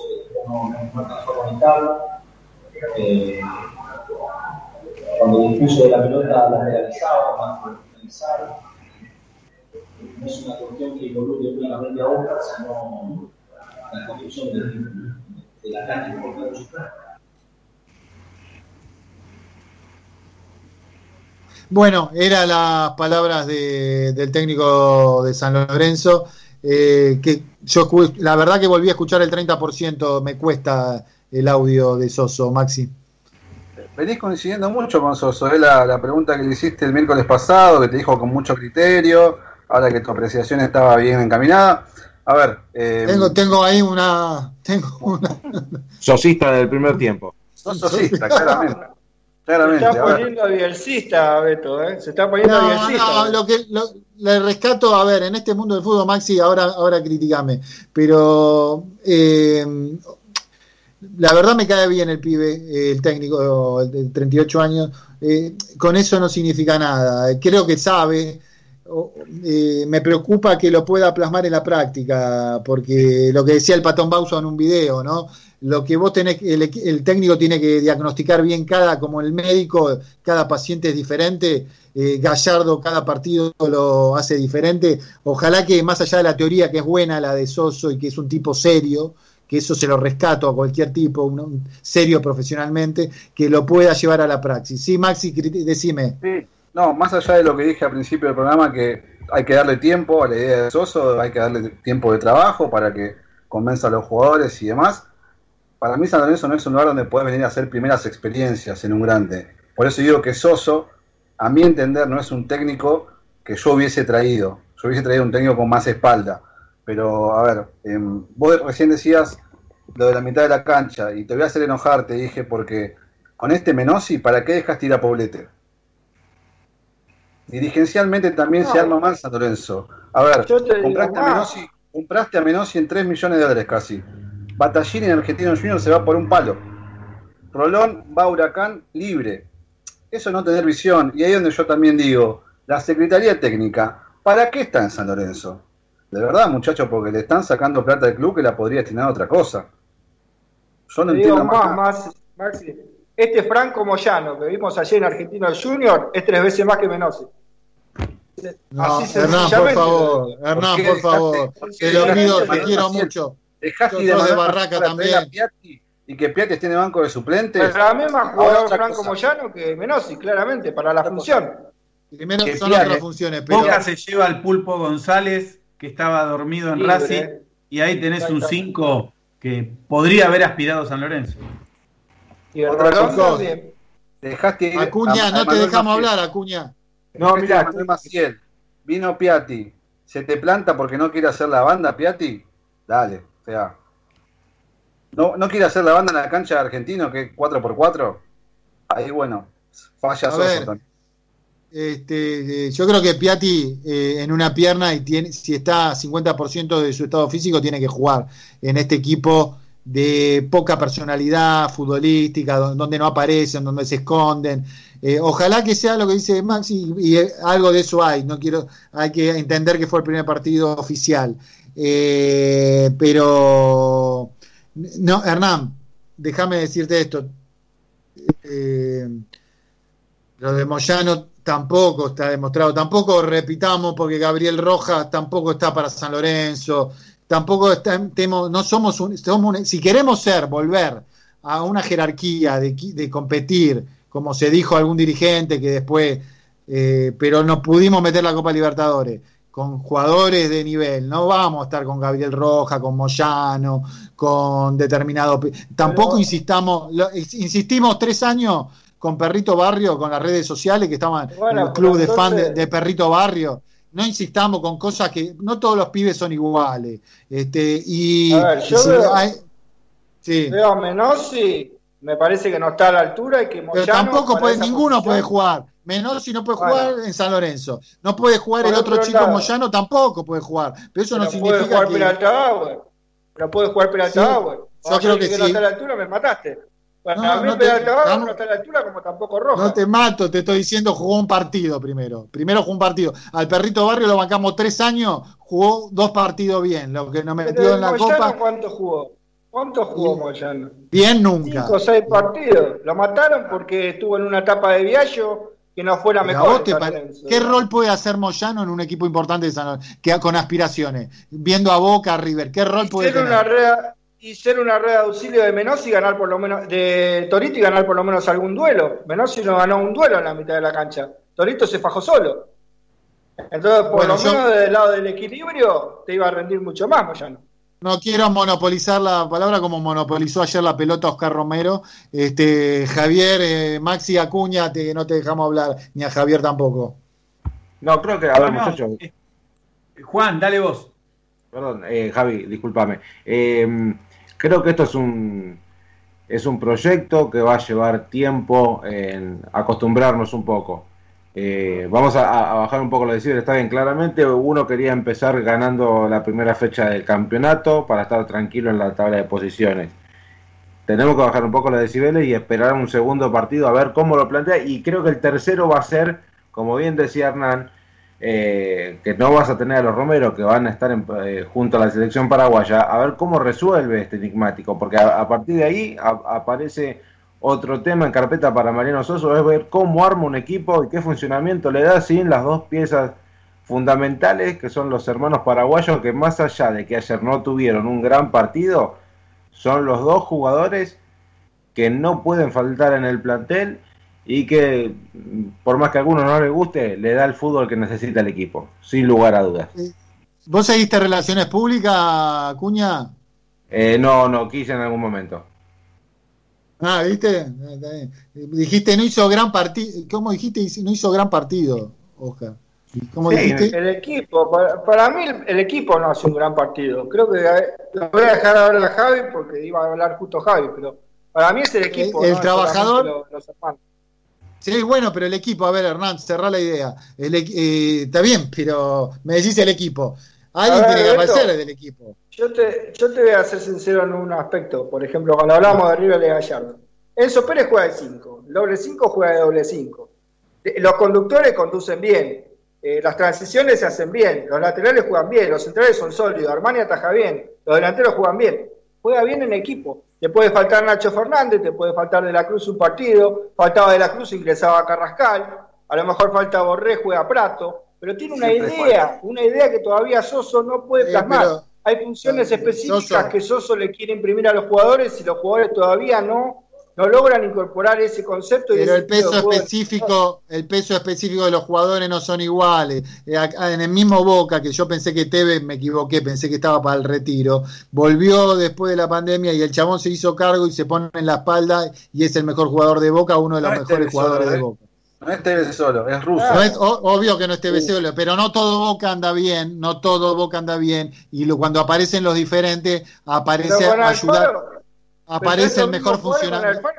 no, no alcanzó a conectarlo. Eh, cuando el impulso de la pelota la realizaba, más realizar. No es una cuestión que involucre únicamente a Oscar, sino la construcción de, de la cancha que por Bueno, eran las palabras de, del técnico de San Lorenzo, eh, que yo la verdad que volví a escuchar el 30%, me cuesta el audio de Soso, Maxi. Venís coincidiendo mucho con Soso, es la, la, pregunta que le hiciste el miércoles pasado, que te dijo con mucho criterio, ahora que tu apreciación estaba bien encaminada. A ver. Eh, tengo, tengo ahí una. Tengo una. Sosista del primer tiempo. Sos sosista, claramente. Claramente. Se está poniendo bielcista, Beto, ¿eh? Se está poniendo no, bielcista. No, lo que lo, le rescato, a ver, en este mundo del fútbol, Maxi, ahora, ahora criticame, pero eh, la verdad me cae bien el pibe, el técnico de 38 años, eh, con eso no significa nada, creo que sabe, eh, me preocupa que lo pueda plasmar en la práctica, porque lo que decía el Patón Bauso en un video, ¿no? Lo que vos tenés, el, el, técnico tiene que diagnosticar bien cada, como el médico, cada paciente es diferente, eh, Gallardo cada partido lo hace diferente, ojalá que más allá de la teoría que es buena, la de Soso y que es un tipo serio, que eso se lo rescato a cualquier tipo, un, serio profesionalmente, que lo pueda llevar a la praxis. Sí, Maxi, decime. Sí. No, más allá de lo que dije al principio del programa, que hay que darle tiempo a la idea de Soso, hay que darle tiempo de trabajo para que convenza a los jugadores y demás para mí San Lorenzo no es un lugar donde puedes venir a hacer primeras experiencias en un grande. Por eso digo que Soso, a mi entender, no es un técnico que yo hubiese traído. Yo hubiese traído un técnico con más espalda. Pero, a ver, eh, vos recién decías lo de la mitad de la cancha y te voy a hacer enojar, te dije, porque con este Menossi, ¿para qué dejas tirar a Poblete? Dirigencialmente también no. se arma mal San Lorenzo. A ver, compraste a, Menossi, compraste a Menossi en 3 millones de dólares casi. Batallini en Argentino Junior se va por un palo. Rolón va a Huracán libre. Eso no tener visión. Y ahí es donde yo también digo, la Secretaría Técnica, ¿para qué está en San Lorenzo? De verdad, muchachos, porque le están sacando plata del club que la podría destinar a otra cosa. Yo no entiendo más, más, Maxi, este Franco Moyano que vimos ayer en Argentino Junior es tres veces más que Menossi. No, Así Hernán, por favor, Hernán, por favor. Te lo pido, te quiero mucho. Dejaste Sos de de Barraca también. Piatti y que Piatti esté en el banco de suplentes. Pero la misma Ahora jugador Franco. Moyano que Menossi, claramente, para la función. Primero Que son otras funciones, pero Boca se lleva al Pulpo González, que estaba dormido en Libre. Racing, y ahí tenés un Exactamente. 5 que podría haber aspirado San Lorenzo. Y el. Dejaste ir Acuña, a- a no te dejamos Maciel. hablar, Acuña. No, Dejaste mirá, a Manuel Maciel. Vino Piatti. ¿Se te planta porque no quiere hacer la banda, Piatti? Dale, sea. ¿No, no quiere hacer la banda en la cancha de argentino, que es 4x4? Ahí, bueno, falla A Soso ver. también. Este, eh, yo creo que Piatti eh, en una pierna y tiene, si está 50% de su estado físico tiene que jugar en este equipo de poca personalidad futbolística, don- donde no aparecen, donde se esconden. Eh, ojalá que sea lo que dice Maxi y, eh, algo de eso hay. No quiero, hay que entender que fue el primer partido oficial. Eh, pero no, Hernán, déjame decirte esto. Eh, lo de Moyano tampoco está demostrado. Tampoco repitamos porque Gabriel Rojas tampoco está para San Lorenzo. Tampoco está, no somos un, si queremos ser, volver a una jerarquía de, competir, como se dijo algún dirigente que después, eh, pero no pudimos meter la Copa Libertadores con jugadores de nivel. No vamos a estar con Gabriel Rojas, con Moyano, con determinado. Tampoco Pero- insistamos, lo- insistimos tres años con Perrito Barrio, con las redes sociales que estaban Bueno, en el club de pero fan de, Perrito Barrio. No insistamos con cosas que no todos los pibes son iguales. Este, y A ver, yo y veo- hay- sí. Veo a Menossi, me parece que no está a la altura y que Pero Moyano. tampoco para puede, ninguno posición- puede jugar. Menossi no puede Bueno. jugar en San Lorenzo. No puede jugar Por el otro otro chico lado. Moyano, tampoco puede jugar. Pero eso no Pero puede significa jugar que. Bauer. Pero puede jugar Peralta Sí, Bauer. yo creo que dije sí. no está a la altura, me mataste. Para No, mí no te- Peralta no está a la altura como tampoco Rojas. No te mato, te estoy diciendo, jugó un partido primero. Primero jugó un partido. Al perrito barrio lo bancamos tres años, jugó dos partidos bien. Lo que nos Pero metió en la Moyano, copa, ¿cuánto jugó? ¿Cuánto jugó Moyano? bien nunca. Cinco o seis partidos. Lo mataron porque estuvo en una etapa de Viallo que no fue la mejor. ¿Qué rol puede hacer Moyano en un equipo importante de San Lorenzo? Que con aspiraciones, viendo a Boca, a River, ¿qué rol y puede ser una y ser una red de auxilio de Menossi y ganar por lo menos de Torito y ganar por lo menos algún duelo. Menossi no ganó un duelo en la mitad de la cancha. Torito se fajó solo. Entonces, por Bueno, lo yo- menos del lado del equilibrio, te iba a rendir mucho más, Moyano. No quiero monopolizar la palabra como monopolizó ayer la pelota Oscar Romero. Este, Javier, eh, Maxi Acuña, te, no te dejamos hablar, ni a Javier tampoco. No, creo que, a ver, No, muchachos, eh, Juan, dale vos. Perdón, eh, Javi, discúlpame. Eh, creo que esto es un es un proyecto que va a llevar tiempo en acostumbrarnos un poco. Eh, vamos a, bajar un poco los decibeles, está bien, claramente uno quería empezar ganando la primera fecha del campeonato para estar tranquilo en la tabla de posiciones. Tenemos que bajar un poco los decibeles y esperar un segundo partido a ver cómo lo plantea. Y creo que el tercero va a ser, como bien decía Hernán, eh, que no vas a tener a los Romero que van a estar en- eh, junto a la selección paraguaya, a ver cómo resuelve este enigmático, porque a, partir de ahí aparece otro tema en carpeta para Mariano Soso, es ver cómo arma un equipo y qué funcionamiento le da sin las dos piezas fundamentales que son los hermanos paraguayos que más allá de que ayer no tuvieron un gran partido, son los dos jugadores que no pueden faltar en el plantel y que por más que a algunos no les guste, le da el fútbol que necesita el equipo, sin lugar a dudas. ¿Vos seguiste relaciones públicas, Acuña? Eh, no, no, quise en algún momento. Ah, ¿viste? Ah. Dijiste, no hizo gran partido. ¿Cómo dijiste? No hizo gran partido, Oscar. ¿Cómo Sí, dijiste? El equipo, para, para mí el, equipo no hace un gran partido. Creo que eh, lo voy a dejar hablar a Javi porque iba a hablar justo Javi, pero para mí es el equipo. El- el no trabajador- los- los hermanos. Sí, bueno, pero el equipo, a ver, Hernán, cerrá la idea. El eh, está bien, pero me decís el equipo. Alguien ver, tiene que Beto. aparecer del equipo. Yo te, yo te voy a ser sincero en un aspecto. Por ejemplo, cuando hablamos de River de Gallardo. Enzo Pérez juega de 5. El doble 5 juega de doble 5. Los conductores conducen bien. eh, las transiciones se hacen bien. Los laterales juegan bien. Los centrales son sólidos. Armani ataja bien. Los delanteros juegan bien. Juega bien en equipo. te puede faltar Nacho Fernández, te puede faltar De la Cruz un partido, faltaba De la Cruz, ingresaba Carrascal, a lo mejor falta Borré, juega Prato, pero tiene una idea, una idea que todavía Soso no puede plasmar. Hay funciones específicas que Soso le quiere imprimir a los jugadores y los jugadores todavía no no logran incorporar ese concepto. Pero el peso específico, el peso específico de los jugadores no son iguales. Eh, en el mismo Boca, que yo pensé que Tevez, me equivoqué, pensé que estaba para el retiro, volvió después de la pandemia y el chabón se hizo cargo y se pone en la espalda y es el mejor jugador de Boca, uno de los mejores jugadores de ¿eh? Boca. No es Tevez solo, es ruso. obvio que no es Tevez solo, pero no todo Boca anda bien, no todo Boca anda bien. Y cuando aparecen los diferentes, aparece ayudar aparece el mejor funcionamiento.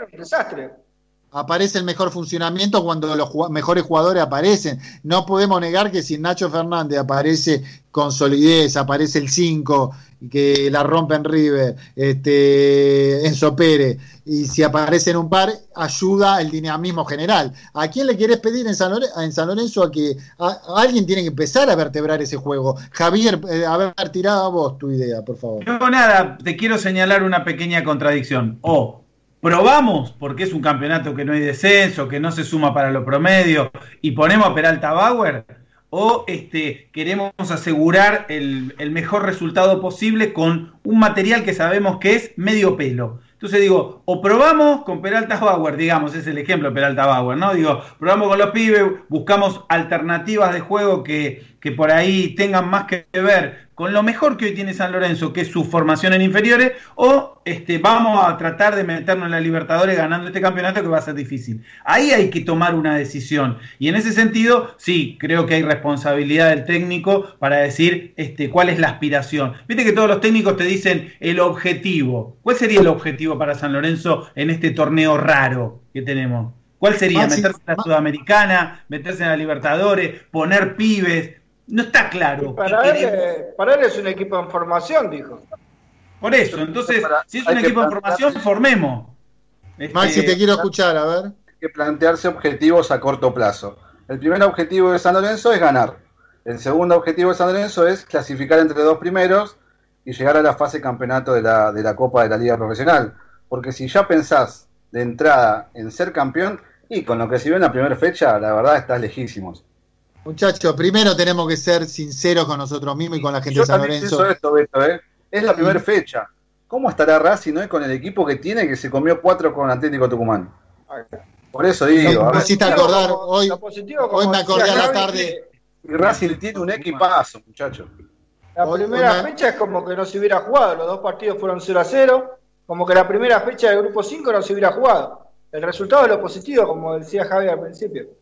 Aparece el mejor funcionamiento cuando los mejores jugadores aparecen. No podemos negar que si Nacho Fernández aparece con solidez, aparece el 5, que la rompe en River, este, Enzo Pérez, y si aparece en un par, ayuda el dinamismo general. ¿A quién le quieres pedir en San, Lorenzo, a que alguien tiene que empezar a vertebrar ese juego? Javier, eh, a ver, a vos tu idea, por favor. No, nada, te quiero señalar una pequeña contradicción. O probamos, porque es un campeonato que no hay descenso, que no se suma para lo promedio, y ponemos a Peralta Bauer, o este, queremos asegurar el, mejor resultado posible con un material que sabemos que es medio pelo. Entonces digo, o probamos con Peralta Bauer, digamos, es el ejemplo de Peralta Bauer, ¿no? Digo, probamos con los pibes, buscamos alternativas de juego que, que por ahí tengan más que ver con lo mejor que hoy tiene San Lorenzo, que es su formación en inferiores, o este, vamos a tratar de meternos en la Libertadores ganando este campeonato que va a ser difícil. Ahí hay que tomar una decisión. Y en ese sentido, sí, creo que hay responsabilidad del técnico para decir este, cuál es la aspiración. Viste que todos los técnicos te dicen el objetivo. ¿Cuál sería el objetivo para San Lorenzo en este torneo raro que tenemos? ¿Cuál sería? ¿Meterse en la Sudamericana? ¿Meterse en la Libertadores? ¿Poner pibes? No está claro. Para él, para él, es un equipo en formación, dijo. Por eso, entonces, si es un equipo en formación, formemos. Este, Maxi, te quiero escuchar, a ver. Hay que plantearse objetivos a corto plazo. El primer objetivo de San Lorenzo es ganar. El segundo objetivo de San Lorenzo es clasificar entre dos primeros y llegar a la fase campeonato de la, de la Copa de la Liga Profesional. Porque si ya pensás de entrada en ser campeón, y con lo que se vio en la primera fecha, la verdad estás lejísimos. Muchachos, primero tenemos que ser sinceros con nosotros mismos y con la gente de San Lorenzo. Esto, ¿eh? Es la primera fecha. ¿Cómo estará Racing hoy con el equipo que tiene que se comió cuatro con Atlético Tucumán? Por eso digo. me hiciste acordar, hoy, hoy me acordé a la tarde. Y Racing tiene un equipazo, muchachos. La primera fecha es como que no se hubiera jugado. Los dos partidos fueron 0 a 0. Como que la primera fecha del grupo 5 no se hubiera jugado. El resultado es lo positivo, como decía Javier al principio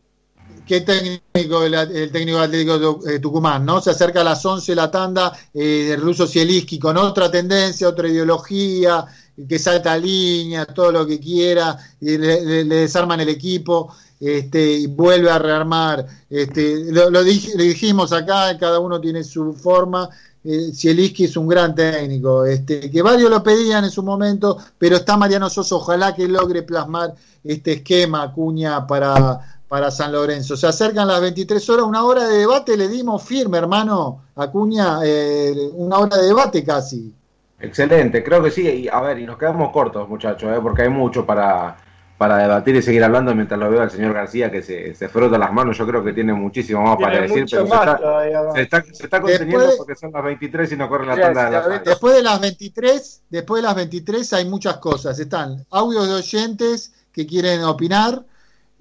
qué técnico el, técnico Atlético de Tucumán, ¿no? Se acerca a las 11 la tanda eh, Ruso Sieliski con otra tendencia, otra ideología, que salta línea, todo lo que quiera, y le, desarman el equipo. Este, y vuelve a rearmar. Este, lo, dijimos acá, cada uno tiene su forma. Eh, es un gran técnico, este, que varios lo pedían en su momento, pero está Mariano Soso, ojalá que logre plasmar este esquema, Cuña, para, para San Lorenzo. Se acercan las 23 horas, una hora de debate le dimos firme, hermano Acuña, eh, una hora de debate casi. Excelente, creo que sí. Y, a ver, y nos quedamos cortos, muchachos, eh, porque hay mucho para, para debatir y seguir hablando mientras lo veo al señor García que se, se frota las manos. Yo creo que tiene muchísimo más para decir, pero se, está, se, está, conteniendo porque son las 23 y no corre la tanda de la Después de las 23, después de las 23 hay muchas cosas. Están audios de oyentes que quieren opinar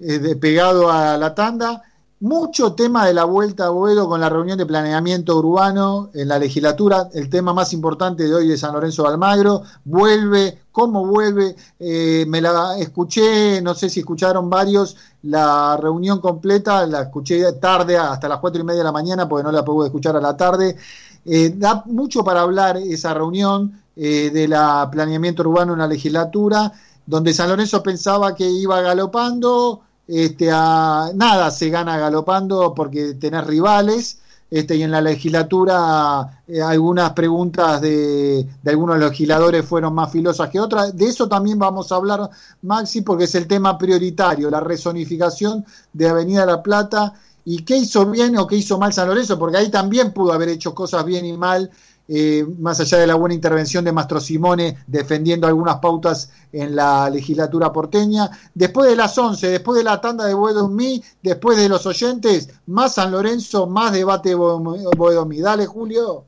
eh, pegado a la tanda. Mucho tema de la vuelta a Boedo con la reunión de planeamiento urbano en la legislatura, el tema más importante de hoy de San Lorenzo de Almagro. Vuelve, ¿cómo vuelve? Eh, me la escuché, no sé si escucharon varios, la reunión completa, la escuché tarde, hasta las cuatro y media de la mañana, porque no la pude escuchar a la tarde. Eh, da mucho para hablar esa reunión de la planeamiento urbano en la legislatura, donde San Lorenzo pensaba que iba galopando este, a, nada se gana galopando porque tenés rivales. Este, y en la legislatura eh, algunas preguntas de, algunos legisladores fueron más filosas que otras. De eso también vamos a hablar, Maxi, porque es el tema prioritario, la resonificación de Avenida La Plata y qué hizo bien o qué hizo mal San Lorenzo, porque ahí también pudo haber hecho cosas bien y mal eh, más allá de la buena intervención de Mastro Simone defendiendo algunas pautas en la legislatura porteña. Después de las 11, después de la tanda de Boedo Mi, después de los oyentes, más San Lorenzo, más debate Boedo Mi. Dale, Julio.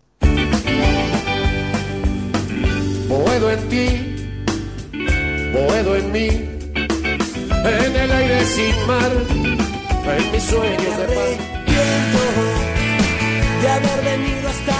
Boedo en ti, Boedo en mí, en el aire sin mar, en mis sueños de paz. De haber venido hasta.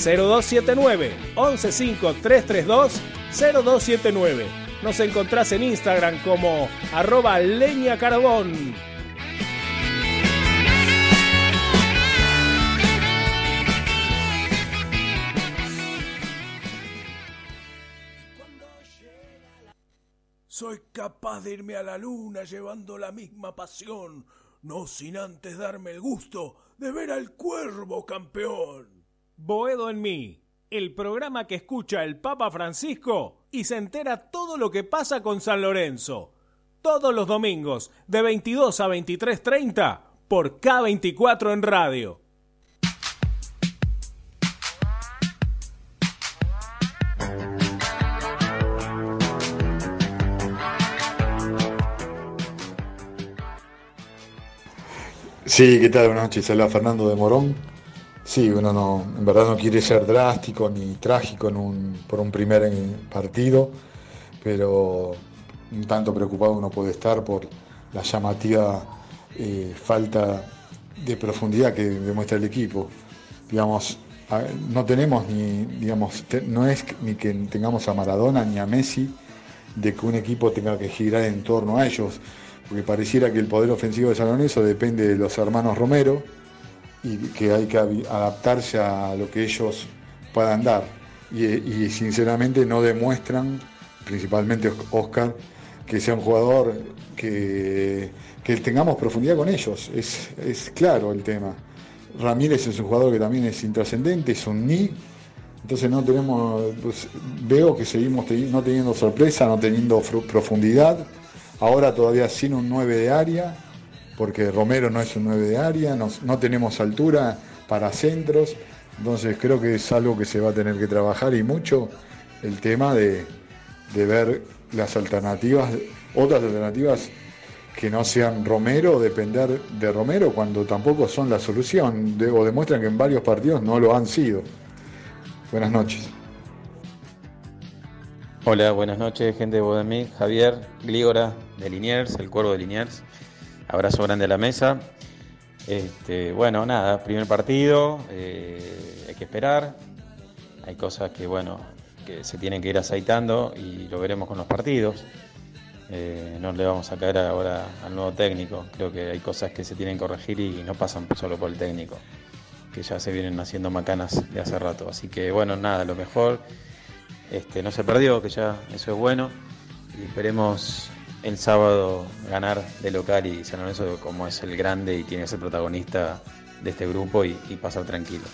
115-332-0279. 115-332-0279. Nos encontrás en Instagram como arroba leña. Soy capaz de irme a la luna llevando la misma pasión, no sin antes darme el gusto de ver al cuervo campeón. Boedo en mí, el programa que escucha el Papa Francisco y se entera todo lo que pasa con San Lorenzo. Todos los domingos, de 22 a 23.30, por K24 en radio. Sí, ¿qué tal? Buenas noches. Habla Fernando de Morón. Sí, uno no, en verdad no quiere ser drástico ni trágico en un, por un primer eh, partido, pero un tanto preocupado uno puede estar por la llamativa eh, falta de profundidad que demuestra el equipo. Digamos, no tenemos ni, digamos, no es ni que tengamos a Maradona ni a Messi de que un equipo tenga que girar en torno a ellos, porque pareciera que el poder ofensivo de San Lorenzo depende de los hermanos Romero y que hay que adaptarse a lo que ellos puedan dar. Y, sinceramente no demuestran, principalmente Oscar, que sea un jugador que, que tengamos profundidad con ellos. Es, es claro el tema. Ramírez es un jugador que también es intrascendente, es un ni. Entonces no tenemos, pues, veo que seguimos no teniendo sorpresa, no teniendo profundidad. Ahora todavía sin un 9 de área, porque Romero no es un 9 de área, no, tenemos altura para centros. Entonces creo que es algo que se va a tener que trabajar y mucho el tema de, ver las alternativas, otras alternativas que no sean Romero, depender de Romero cuando tampoco son la solución, o demuestran que en varios partidos no lo han sido. Buenas noches. Hola, buenas noches, gente de Bodemí. Javier Glígora de Liniers, el cuervo de Liniers. Abrazo grande a la mesa. Este, bueno, nada, primer partido, eh, hay que esperar. Hay cosas que, bueno, que se tienen que ir aceitando y lo veremos con los partidos. Eh, no le vamos a caer ahora al nuevo técnico. Creo que hay cosas que se tienen que corregir y no pasan solo por el técnico, que ya se vienen haciendo macanas de hace rato. Así que, bueno, nada, lo mejor. Este, no se perdió, que ya eso es bueno. Y esperemos el sábado ganar de local y San Lorenzo como es el grande y tiene que ser protagonista de este grupo y, pasar tranquilos.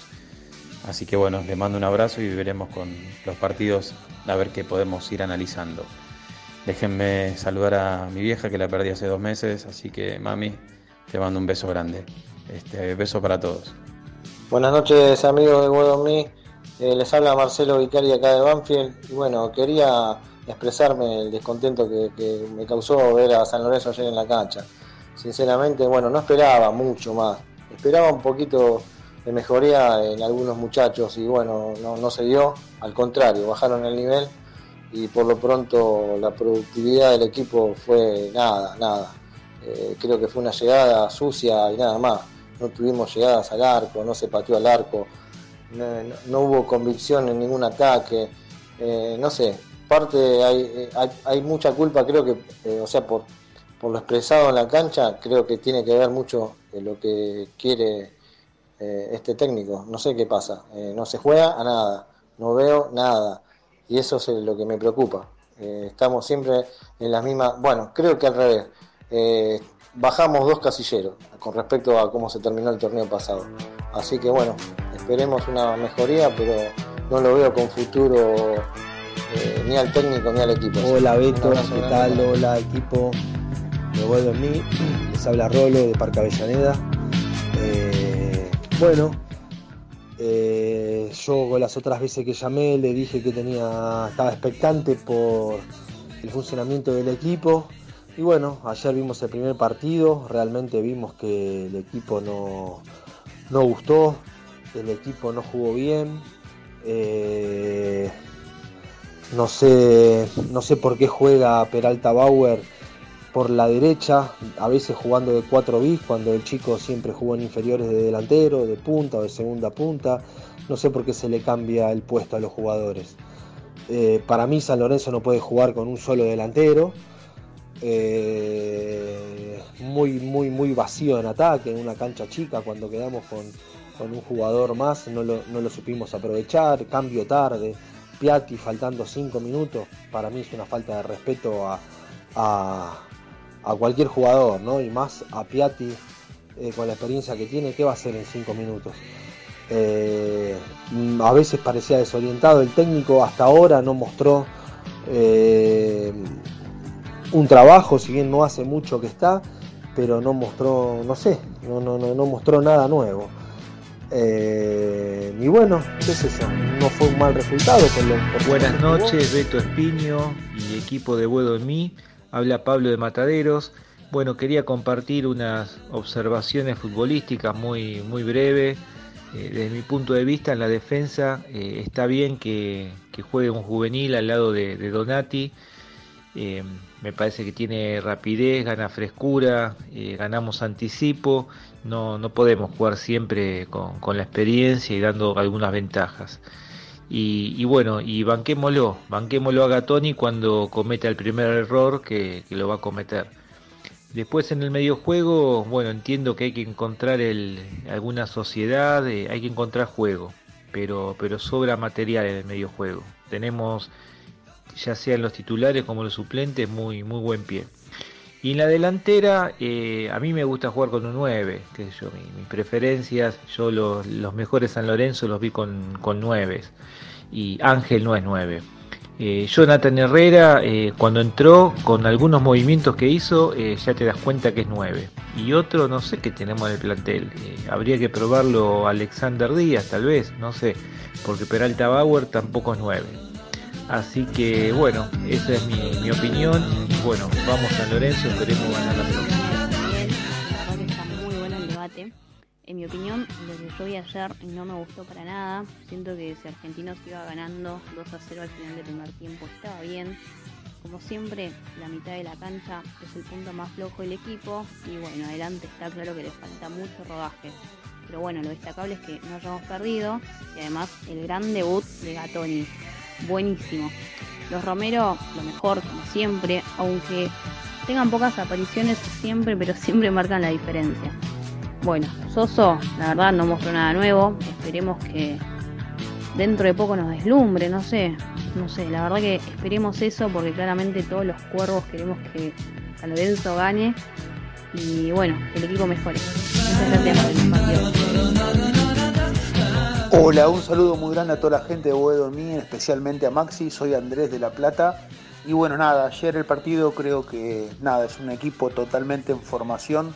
Así que bueno, les mando un abrazo y veremos con los partidos a ver qué podemos ir analizando. Déjenme saludar a mi vieja que la perdí hace dos meses, así que mami, te mando un beso grande. Este, beso para todos. Buenas noches amigos de Guadomí, eh, les habla Marcelo Vicari acá de Banfield y bueno, quería expresarme el descontento que, me causó ver a San Lorenzo ayer en la cancha. Sinceramente, bueno, no esperaba mucho más, esperaba un poquito de mejoría en algunos muchachos y bueno, no, se dio, al contrario, bajaron el nivel y por lo pronto la productividad del equipo fue nada, nada. Eh, creo que fue una llegada sucia y nada más. No tuvimos llegadas al arco, no se pateó al arco, no hubo convicción en ningún ataque. Eh, no sé, parte hay, eh, hay, mucha culpa, creo que, eh, o sea, por, por lo expresado en la cancha, creo que tiene que ver mucho de lo que quiere eh, este técnico. No sé qué pasa, eh, no se juega a nada, no veo nada. Y eso es lo que me preocupa. Eh, estamos siempre en las mismas, bueno, creo que al revés. Eh, bajamos dos casilleros con respecto a cómo se terminó el torneo pasado. Así que bueno, esperemos una mejoría, pero no lo veo con futuro eh, ni al técnico ni al equipo. Hola Beto, ¿qué tal? Hola equipo, me vuelvo en mí, les habla Rolo de Parque Avellaneda. Eh, bueno, eh, yo las otras veces que llamé le dije que tenía, estaba expectante por el funcionamiento del equipo. Y bueno, ayer vimos el primer partido, realmente vimos que el equipo no, no gustó, el equipo no jugó bien. eh, no sé, no sé por qué juega Peralta Bauer por la derecha, a veces jugando de 4 bis, cuando el chico siempre jugó en inferiores de delantero, de punta o de segunda punta. No sé por qué se le cambia el puesto a los jugadores. Eh, para mí San Lorenzo no puede jugar con un solo delantero. Eh, muy, muy, muy vacío en ataque, en una cancha chica, cuando quedamos con, con un jugador más, no lo, no lo supimos aprovechar, cambio tarde, Piatti faltando 5 minutos, para mí es una falta de respeto a, a, cualquier jugador, ¿no? Y más a Piatti eh, con la experiencia que tiene, ¿qué va a hacer en 5 minutos? Eh, a veces parecía desorientado el técnico, hasta ahora no mostró eh, un trabajo, si bien no hace mucho que está, pero no mostró, no sé, no, no, no mostró nada nuevo. Eh, y bueno, ¿qué es eso? No fue un mal resultado. Por lo, por Buenas noches, Beto Espiño y equipo de Buedo en mí. Habla Pablo de Mataderos. Bueno, quería compartir unas observaciones futbolísticas muy, muy breves. Eh, desde mi punto de vista, en la defensa eh, está bien que, que juegue un juvenil al lado de, de Donati. Me parece que tiene rapidez, gana frescura, ganamos anticipo. No, no podemos jugar siempre con, con la experiencia y dando algunas ventajas. Y, bueno, y banquémoslo, banquémoslo a Gatoni cuando cometa el primer error que, que lo va a cometer. Después en el medio juego, bueno, entiendo que hay que encontrar el, alguna sociedad, eh, hay que encontrar juego, pero, pero sobra material en el medio juego. Tenemos, ya sea en los titulares como los suplentes, muy, muy buen pie. Y en la delantera, eh, a mí me gusta jugar con un 9, qué sé yo, mi- mis preferencias, yo los, los mejores San Lorenzo los vi con, con 9 y Ángel no es 9. Eh, Jonathan Herrera, eh, cuando entró, con algunos movimientos que hizo, ya te das cuenta que es 9. Y otro, no sé qué tenemos en el plantel. Habría que probarlo Alexander Díaz, tal vez, no sé, porque Peralta Bauer tampoco es 9. Así que, bueno, esa es mi, mi opinión. Bueno, vamos a Lorenzo, esperemos ganar la próxima. Está muy bueno el debate. En mi opinión, lo que yo vi ayer no me gustó para nada. Siento que si Argentinos iba ganando 2 a 0 al final del primer tiempo estaba bien. Como siempre, la mitad de la cancha es el punto más flojo del equipo y bueno, adelante está claro que le falta mucho rodaje. Pero bueno, lo destacable es que no hayamos perdido y además el gran debut de Gatoni. Buenísimo. Los Romero, lo mejor, como siempre, aunque tengan pocas apariciones siempre, pero siempre marcan la diferencia. Bueno, Soso, la verdad no mostró nada nuevo. Esperemos que dentro de poco nos deslumbre, no sé. No sé, la verdad que esperemos eso porque claramente todos los cuervos queremos que San gane y bueno, que el equipo mejore. Gracias por el partido. Hola, un saludo muy grande a toda la gente de Boedo Mí, especialmente a Maxi, soy Andrés de La Plata. Y bueno, nada, ayer el partido creo que nada, es un equipo totalmente en formación,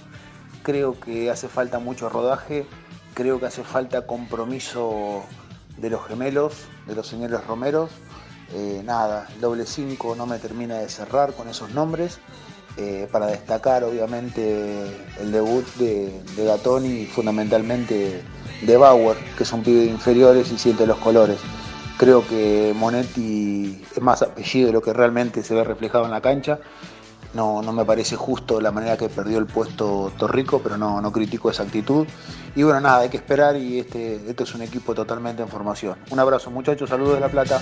creo que hace falta mucho rodaje, creo que hace falta compromiso de los gemelos, de los señores Romeros. Eh, nada, el doble 5 no me termina de cerrar con esos nombres. Eh, para destacar obviamente el debut de, de y fundamentalmente de Bauer, que es un pibe de inferiores y siente los colores. Creo que Monetti es más apellido de lo que realmente se ve reflejado en la cancha. No, no me parece justo la manera que perdió el puesto Torrico, pero no, no critico esa actitud. Y bueno, nada, hay que esperar y este, este es un equipo totalmente en formación. Un abrazo muchachos, saludos de La Plata.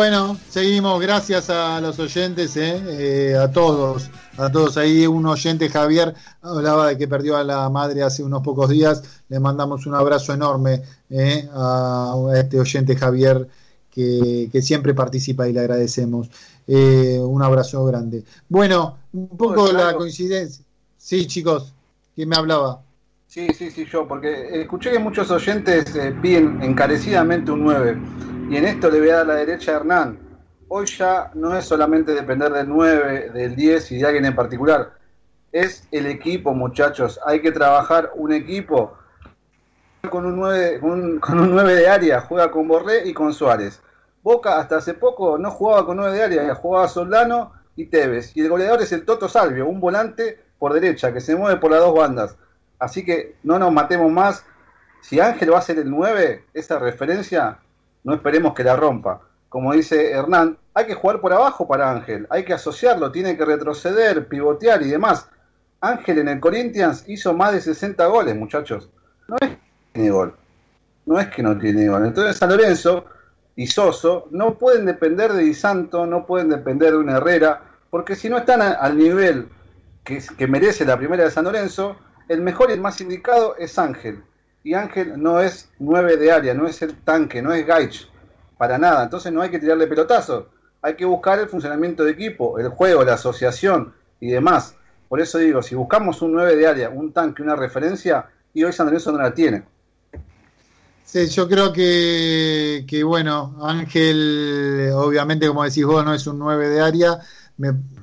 Bueno, seguimos, gracias a los oyentes, eh, eh, a todos, a todos. Ahí un oyente, Javier, hablaba de que perdió a la madre hace unos pocos días. Le mandamos un abrazo enorme eh, a este oyente, Javier, que, que siempre participa y le agradecemos. un abrazo grande. Bueno, un poco la coincidencia. Sí, chicos, ¿quién me hablaba? Sí, sí, sí, yo, porque escuché que muchos oyentes piden encarecidamente un 9 y en esto le voy a dar la derecha a Hernán. Hoy ya no es solamente depender del 9, del 10 y de alguien en particular. Es el equipo, muchachos. Hay que trabajar un equipo con un 9, con un 9 de área. Juega con Borré y con Suárez. Boca hasta hace poco no jugaba con 9 de área, jugaba Soldano y Tevez. Y el goleador es el Toto Salvio, un volante por derecha que se mueve por las dos bandas. Así que no nos matemos más. Si Ángel va a ser el 9, esa referencia no esperemos que la rompa. Como dice Hernán, hay que jugar por abajo para Ángel, hay que asociarlo, tiene que retroceder, pivotear y demás. Ángel en el Corinthians hizo más de 60 goles, muchachos. No es que tiene gol, no es que no tiene gol. Entonces San Lorenzo y Soso no pueden depender de Di Santo, no pueden depender de una Herrera, porque si no están al nivel que, que merece la primera de San Lorenzo, el mejor y el más indicado es Ángel y Ángel no es 9 de área, no es el tanque, no es Gaich, para nada. Entonces no hay que tirarle pelotazos, hay que buscar el funcionamiento de equipo, el juego, la asociación y demás. Por eso digo, si buscamos un 9 de área, un tanque, una referencia, y hoy San Lorenzo no la tiene. Sí, yo creo que, que, bueno, Ángel, obviamente, como decís vos, no es un 9 de área.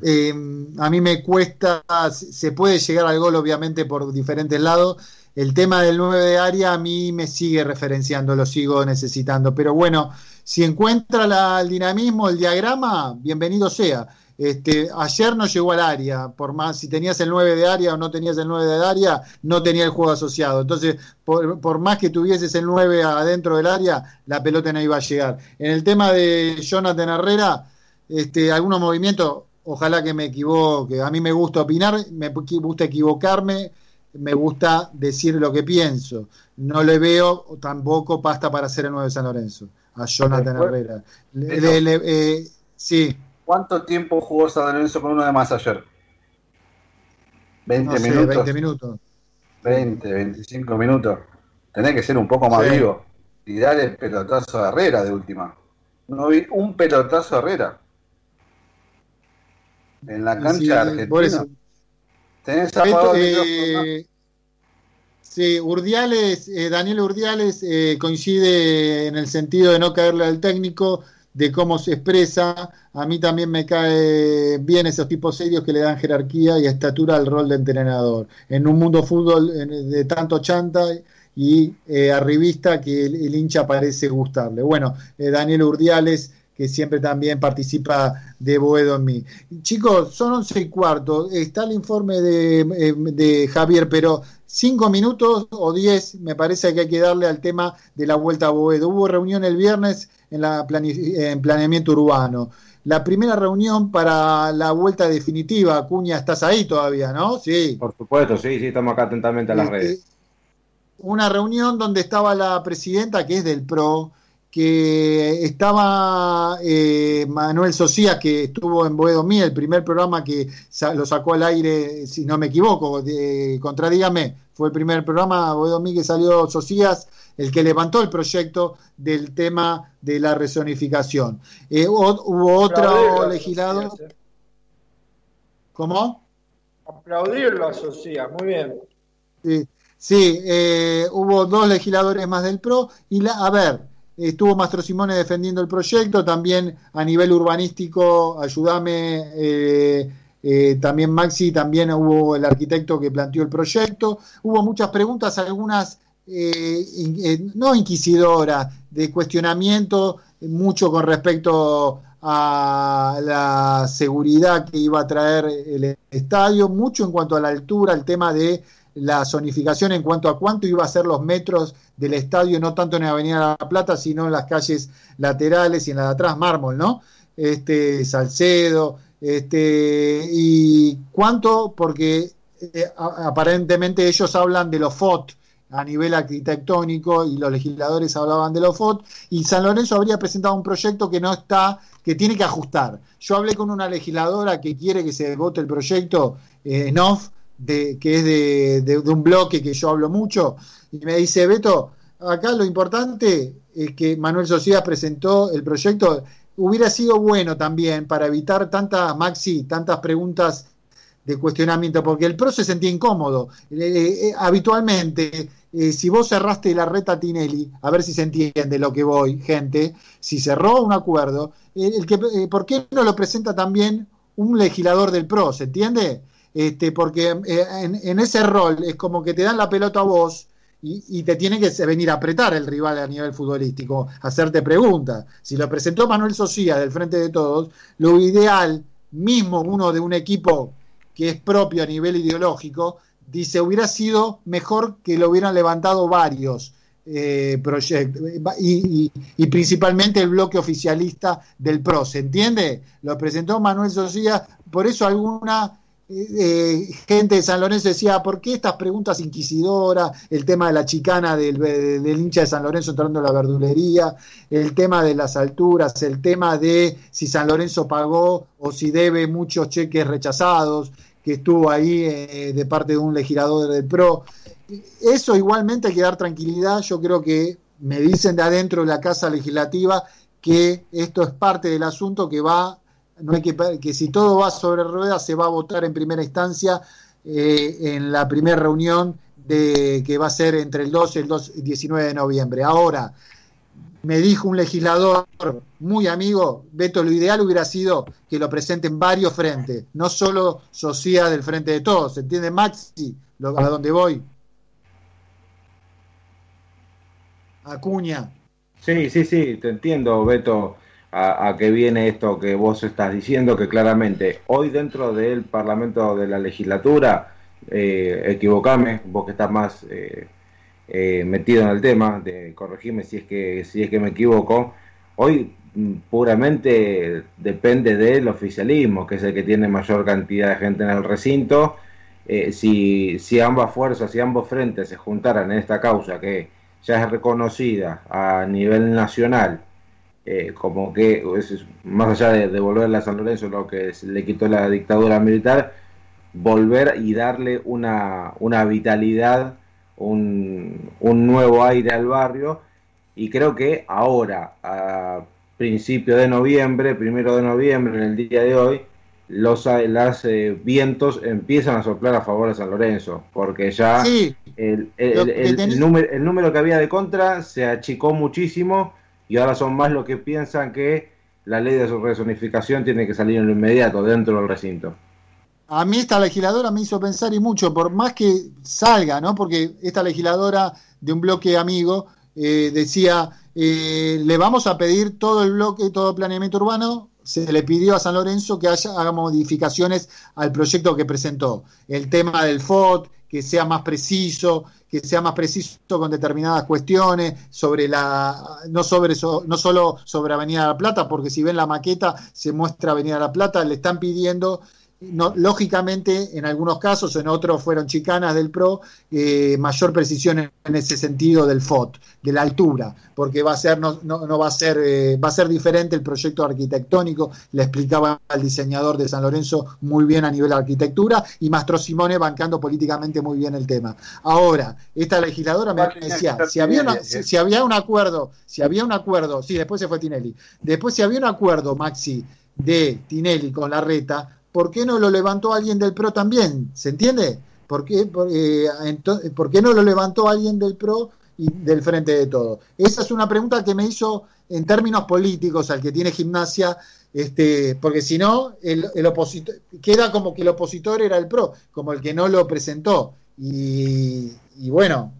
Eh, a mí me cuesta, se puede llegar al gol, obviamente, por diferentes lados el tema del 9 de área a mí me sigue referenciando, lo sigo necesitando. Pero bueno, si encuentra el dinamismo, el diagrama, bienvenido sea. Este, ayer no llegó al área, por más si tenías el 9 de área o no tenías el 9 de área, no tenía el juego asociado. Entonces, por, más que tuvieses el 9 adentro del área, la pelota no iba a llegar. En el tema de Jonathan Herrera, este, algunos movimientos, ojalá que me equivoque. A mí me gusta opinar, me gusta equivocarme me gusta decir lo que pienso. No le veo tampoco pasta para hacer el 9 de San Lorenzo, a Jonathan Herrera. Eh, sí. ¿Cuánto tiempo jugó San Lorenzo con uno de más ayer? 20 minutos. 20 minutos. 20, 25 minutos. Tenés que ser un poco más vivo y darle el pelotazo a Herrera de última. No vi un pelotazo a Herrera. En la cancha de Argentina. Eh, sí, Urdiales, eh, Daniel Urdiales eh, coincide en el sentido de no caerle al técnico, de cómo se expresa. A mí también me cae bien esos tipos serios que le dan jerarquía y estatura al rol de entrenador. En un mundo fútbol de tanto chanta y arribista que el, hincha parece gustarle. Bueno, Daniel Urdiales que siempre también participa de Boedo en mí. Chicos, son once y cuarto, está el informe de, eh, de, Javier, pero cinco minutos o diez me parece que hay que darle al tema de la vuelta a Boedo. Hubo reunión el viernes en, la en planeamiento urbano. La primera reunión para la vuelta definitiva, Cuña, estás ahí todavía, ¿no? Sí. Por supuesto, sí, sí, estamos acá atentamente a las este, redes. Una reunión donde estaba la presidenta, que es del PRO, que estaba eh, Manuel Socías, que estuvo en Boedo Mí, el primer programa que sa- lo sacó al aire, si no me equivoco, de, contradígame, fue el primer programa, Boedo Mí, que salió Socías, el que levantó el proyecto del tema de la resonificación. Eh, hubo otro legislador. Socias, eh. ¿Cómo? Aplaudirlo a Socias, muy bien. Sí, sí, eh, hubo dos legisladores más del PRO y la, a ver, estuvo Mastro Simone defendiendo el proyecto, también a nivel urbanístico, ayúdame, eh, eh, también Maxi, también hubo el arquitecto que planteó el proyecto, hubo muchas preguntas, algunas eh, no inquisidoras, de cuestionamiento, mucho con respecto a la seguridad que iba a traer el estadio, mucho en cuanto a la altura, el tema de la zonificación en cuanto a cuánto iba a ser los metros del estadio, no tanto en la Avenida La Plata, sino en las calles laterales y en la de atrás, mármol, ¿no? Este, Salcedo, este, y cuánto, porque eh, aparentemente ellos hablan de los FOT a nivel arquitectónico y los legisladores hablaban de los FOT y San Lorenzo habría presentado un proyecto que no está, que tiene que ajustar. Yo hablé con una legisladora que quiere que se vote el proyecto eh, de, que es de, de- un bloque que yo hablo mucho, y me dice, Beto, acá lo importante es que Manuel Sociedad presentó el proyecto, hubiera sido bueno también para evitar tantas, Maxi, tantas preguntas de cuestionamiento, porque el PRO se sentía incómodo. Eh, eh, habitualmente, eh, si vos cerraste la reta Tinelli, a ver si se entiende lo que voy, gente, si cerró un acuerdo, el que, ¿por qué no lo presenta también un legislador del PRO? ¿Se entiende? Este, porque eh, en, ese rol es como que te dan la pelota a vos y, te tiene que venir a apretar el rival a nivel futbolístico, hacerte preguntas. Si lo presentó Manuel Socía del Frente de Todos, lo ideal, mismo uno de un equipo que es propio a nivel ideológico, dice, hubiera sido mejor que lo hubieran levantado varios eh, proyectos, y, y- y principalmente el bloque oficialista del PRO, ¿se entiende? Lo presentó Manuel Socía, por eso alguna eh, eh, gente de San Lorenzo decía, ¿por qué estas preguntas inquisidoras? El tema de la chicana del, del hincha de San Lorenzo entrando a la verdulería, el tema de las alturas, el tema de si San Lorenzo pagó o si debe muchos cheques rechazados, que estuvo ahí eh, de parte de un legislador del PRO. Eso igualmente hay que dar tranquilidad, yo creo que me dicen de adentro de la Casa Legislativa que esto es parte del asunto que va no hay que, que si todo va sobre ruedas se va a votar en primera instancia eh, en la primera reunión de que va a ser entre el 12 y el 2 19 de noviembre. Ahora, me dijo un legislador muy amigo, Beto, lo ideal hubiera sido que lo presenten varios frentes, no solo Sociedad del Frente de Todos, ¿se entiende Maxi? A dónde voy. Acuña. Sí, sí, sí, te entiendo, Beto, a, qué viene esto que vos estás diciendo, que claramente hoy dentro del Parlamento de la legislatura, eh, equivocame, vos que estás más eh, eh, metido en el tema, de corregirme si es que, si es que me equivoco, hoy mm, puramente depende del oficialismo, que es el que tiene mayor cantidad de gente en el recinto. Eh, si, si ambas fuerzas, si ambos frentes se juntaran en esta causa que ya es reconocida a nivel nacional, eh, como que es- es- más allá de devolverle a San Lorenzo lo que se le quitó la dictadura militar, volver y darle una, una vitalidad, un, un nuevo aire al barrio. Y creo que ahora, a principio de noviembre, primero de noviembre, en el día de hoy, los las, eh, vientos empiezan a soplar a favor de San Lorenzo, porque ya Sí, el, el- el- que el tenés- número, el número que había de contra se achicó muchísimo y ahora son más los que piensan que la ley de su resonificación tiene que salir en lo inmediato dentro del recinto. A mí esta legisladora me hizo pensar y mucho, por más que salga, ¿no? Porque esta legisladora de un bloque amigo eh, decía, eh, le vamos a pedir todo el bloque, todo el planeamiento urbano, se le pidió a San Lorenzo que haya, haga modificaciones al proyecto que presentó. El tema del FOT, que sea más preciso, que sea más preciso con determinadas cuestiones, sobre la, no sobre so- no solo sobre Avenida La Plata, porque si ven la maqueta se muestra Avenida La Plata, le están pidiendo no, lógicamente en algunos casos, en otros fueron chicanas del PRO, eh, mayor precisión en, en ese sentido del FOT, de la altura, porque va a ser, no, no, no va a ser, eh, va a ser diferente el proyecto arquitectónico, le explicaba al diseñador de San Lorenzo muy bien a nivel de arquitectura, y Mastro Simone bancando políticamente muy bien el tema. Ahora, esta legisladora me decía, si había, una- si, si había un acuerdo, si había un acuerdo, sí, después se fue Tinelli, después si había un acuerdo, Maxi, de Tinelli con la reta, ¿por qué no lo levantó alguien del PRO también? ¿Se entiende? ¿Por qué, por, eh, ento- ¿por qué no lo levantó alguien del PRO y del Frente de Todo? Esa es una pregunta que me hizo en términos políticos al que tiene gimnasia, este, porque si no, el, opositor, queda como que el opositor era el PRO, como el que no lo presentó. Y bueno,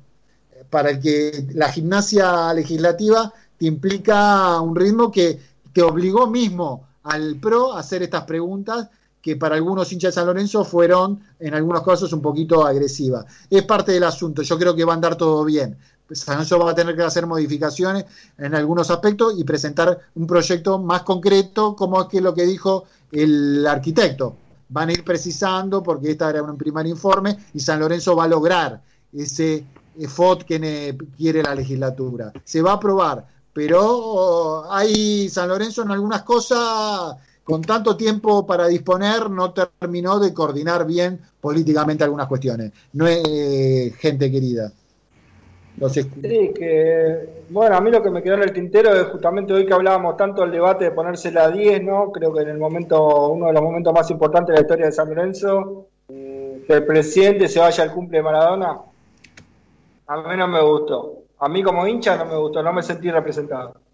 para el que la gimnasia legislativa te implica un ritmo que te obligó mismo al PRO a hacer estas preguntas que para algunos hinchas de San Lorenzo fueron en algunos casos un poquito agresivas. Es parte del asunto, yo creo que va a andar todo bien. San Lorenzo va a tener que hacer modificaciones en algunos aspectos y presentar un proyecto más concreto, como es que lo que dijo el arquitecto. Van a ir precisando, porque esta era un primer informe, y San Lorenzo va a lograr ese FOT que quiere la legislatura. Se va a aprobar, pero hay San Lorenzo en algunas cosas, con tanto tiempo para disponer, no terminó de coordinar bien políticamente algunas cuestiones. No es eh, gente querida. Los Sí, que bueno, a mí lo que me quedó en el tintero es justamente hoy que hablábamos tanto del debate de ponérsela a 10, ¿no? Creo que en el momento, uno de los momentos más importantes de la historia de San Lorenzo, eh, que el presidente se vaya al cumple de Maradona, a mí no me gustó. A mí como hincha no me gustó, no me sentí representado.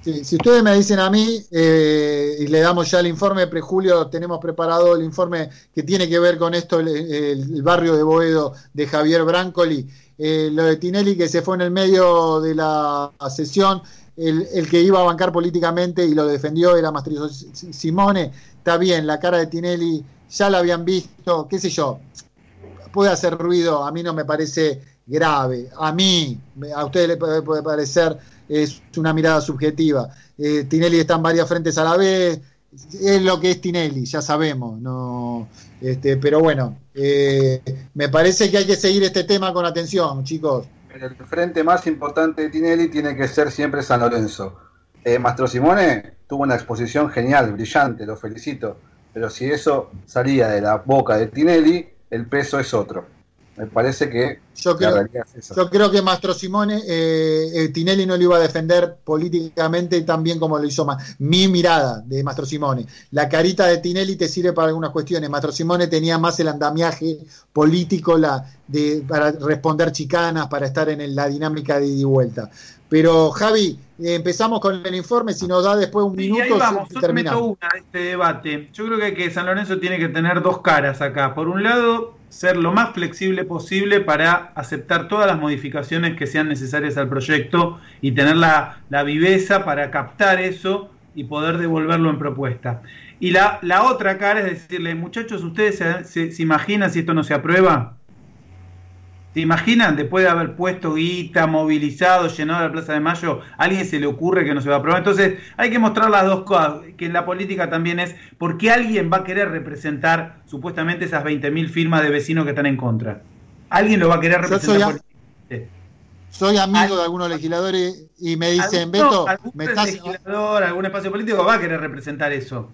Sí, si ustedes me dicen a mí, eh, y le damos ya el informe, prejulio, tenemos preparado el informe que tiene que ver con esto, el, barrio de Boedo de Javier Brancoli, eh, lo de Tinelli que se fue en el medio de la sesión, el, que iba a bancar políticamente y lo defendió era Mastrizo Simone, está bien, la cara de Tinelli ya la habían visto, qué sé yo, puede hacer ruido, a mí no me parece grave, a mí, a ustedes les puede parecer, es una mirada subjetiva. Eh, Tinelli está en varias frentes a la vez, es lo que es Tinelli, ya sabemos, no, este, pero bueno, eh, me parece que hay que seguir este tema con atención, chicos. El frente más importante de Tinelli tiene que ser siempre San Lorenzo. Eh, Mastro Simone tuvo una exposición genial, brillante, lo felicito. Pero si eso salía de la boca de Tinelli, el peso es otro. Me parece que Yo la creo, realidad es esa. yo creo que Mastro Simone, eh, eh, Tinelli no lo iba a defender políticamente tan bien como lo hizo Ma- mi mirada de Mastro Simone. La carita de Tinelli te sirve para algunas cuestiones. Mastro Simone tenía más el andamiaje político la, de, para responder chicanas, para estar en el- la dinámica de ida y vuelta. Pero Javi, eh, empezamos con el informe, si nos da después un Y ahí minuto, vamos, yo te meto terminamos. una de este debate. Yo creo que, que San Lorenzo tiene que tener dos caras acá. Por un lado, ser lo más flexible posible para aceptar todas las modificaciones que sean necesarias al proyecto y tener la, la viveza para captar eso y poder devolverlo en propuesta. Y la, la otra cara es decirle, muchachos, ¿ustedes se, se- se imaginan si esto no se aprueba? ¿Se imaginan después de haber puesto guita, movilizado, llenado la Plaza de Mayo, a alguien se le ocurre que no se va a aprobar? Entonces hay que mostrar las dos cosas, que en la política también es porque alguien va a querer representar supuestamente esas 20.000 firmas de vecinos que están en contra. Alguien lo va a querer Yo representar soy, a- políticamente. soy amigo de algunos legisladores y me dicen, Beto, algún me estás, legislador, algún espacio político va a querer representar eso.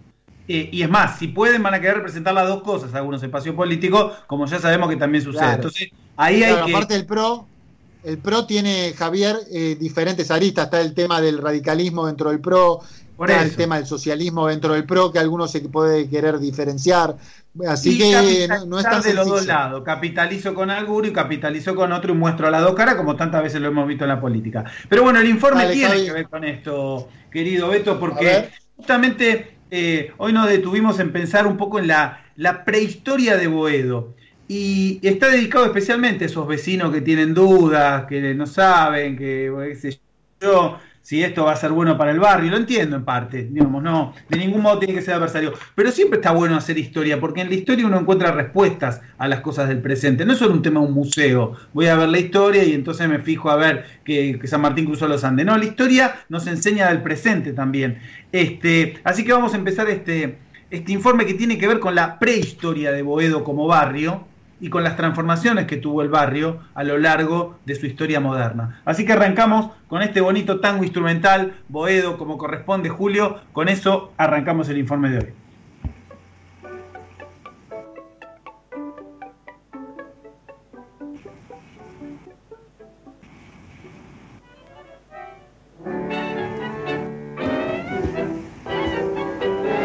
Eh, y es más, si pueden, van a querer representar las dos cosas, algunos espacios políticos, como ya sabemos que también sucede. Claro. Entonces, ahí hay que. aparte del PRO, el PRO tiene, Javier, eh, diferentes aristas. Está el tema del radicalismo dentro del PRO, Por está el tema del socialismo dentro del PRO, que algunos se puede querer diferenciar. Así Y que no, no es tan de los dos lados. Capitalizo con alguno y capitalizo con otro y muestro las dos caras, como tantas veces lo hemos visto en la política. Pero bueno, el informe Dale, tiene Javi. que ver con esto, querido Beto, A porque justamente eh, hoy nos detuvimos en pensar un poco en la, prehistoria de Boedo. Y está dedicado especialmente a esos vecinos que tienen dudas, que no saben, que sé yo, si esto va a ser bueno para el barrio. Lo entiendo en parte, digamos, no, de ningún modo tiene que ser adversario. Pero siempre está bueno hacer historia, porque en la historia uno encuentra respuestas a las cosas del presente. No es solo un tema de un museo. Voy a ver la historia y entonces me fijo a ver que, San Martín cruzó los Andes. No, la historia nos enseña del presente también. Este, así que vamos a empezar este, este informe que tiene que ver con la prehistoria de Boedo como barrio y con las transformaciones que tuvo el barrio a lo largo de su historia moderna. Así que arrancamos con este bonito tango instrumental, Boedo, como corresponde Julio, con eso arrancamos el informe de hoy.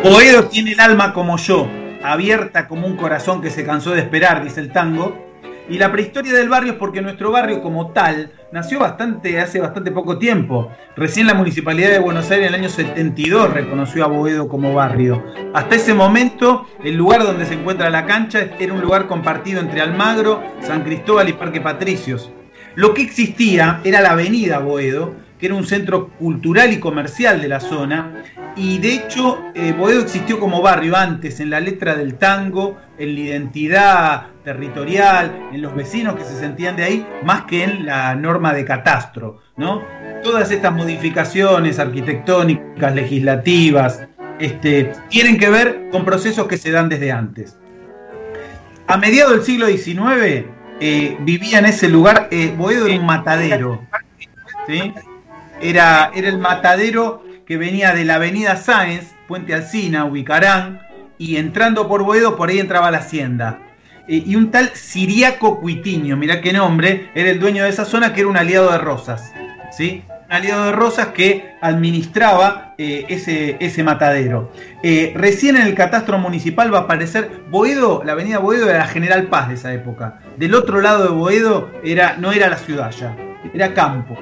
Boedo tiene el alma como yo, abierta como un corazón que se cansó de esperar, dice el tango. Y la prehistoria del barrio es porque nuestro barrio como tal nació bastante hace bastante poco tiempo. Recién la Municipalidad de Buenos Aires en el año 72 reconoció a Boedo como barrio. Hasta ese momento, el lugar donde se encuentra la cancha era un lugar compartido entre Almagro, San Cristóbal y Parque Patricios. Lo que existía era la avenida Boedo, que era un centro cultural y comercial de la zona, y de hecho eh, Boedo existió como barrio antes, en la letra del tango, en la identidad territorial, en los vecinos que se sentían de ahí, más que en la norma de catastro. ¿no? Todas estas modificaciones arquitectónicas, legislativas, este, tienen que ver con procesos que se dan desde antes. A mediados del siglo XIX eh, vivía en ese lugar, eh, Boedo era un matadero. ¿sí? Era, era el matadero que venía de la avenida Sáenz, Puente Alcina, Ubicarán, y entrando por Boedo, por ahí entraba la hacienda. Eh, y un tal Siriaco Cuitiño, mirá qué nombre, era el dueño de esa zona que era un aliado de Rosas. ¿sí? Un aliado de Rosas que administraba eh, ese, ese matadero. Eh, recién en el catastro municipal va a aparecer Boedo, la avenida Boedo era General Paz de esa época. Del otro lado de Boedo era, no era la ciudad ya, era campo.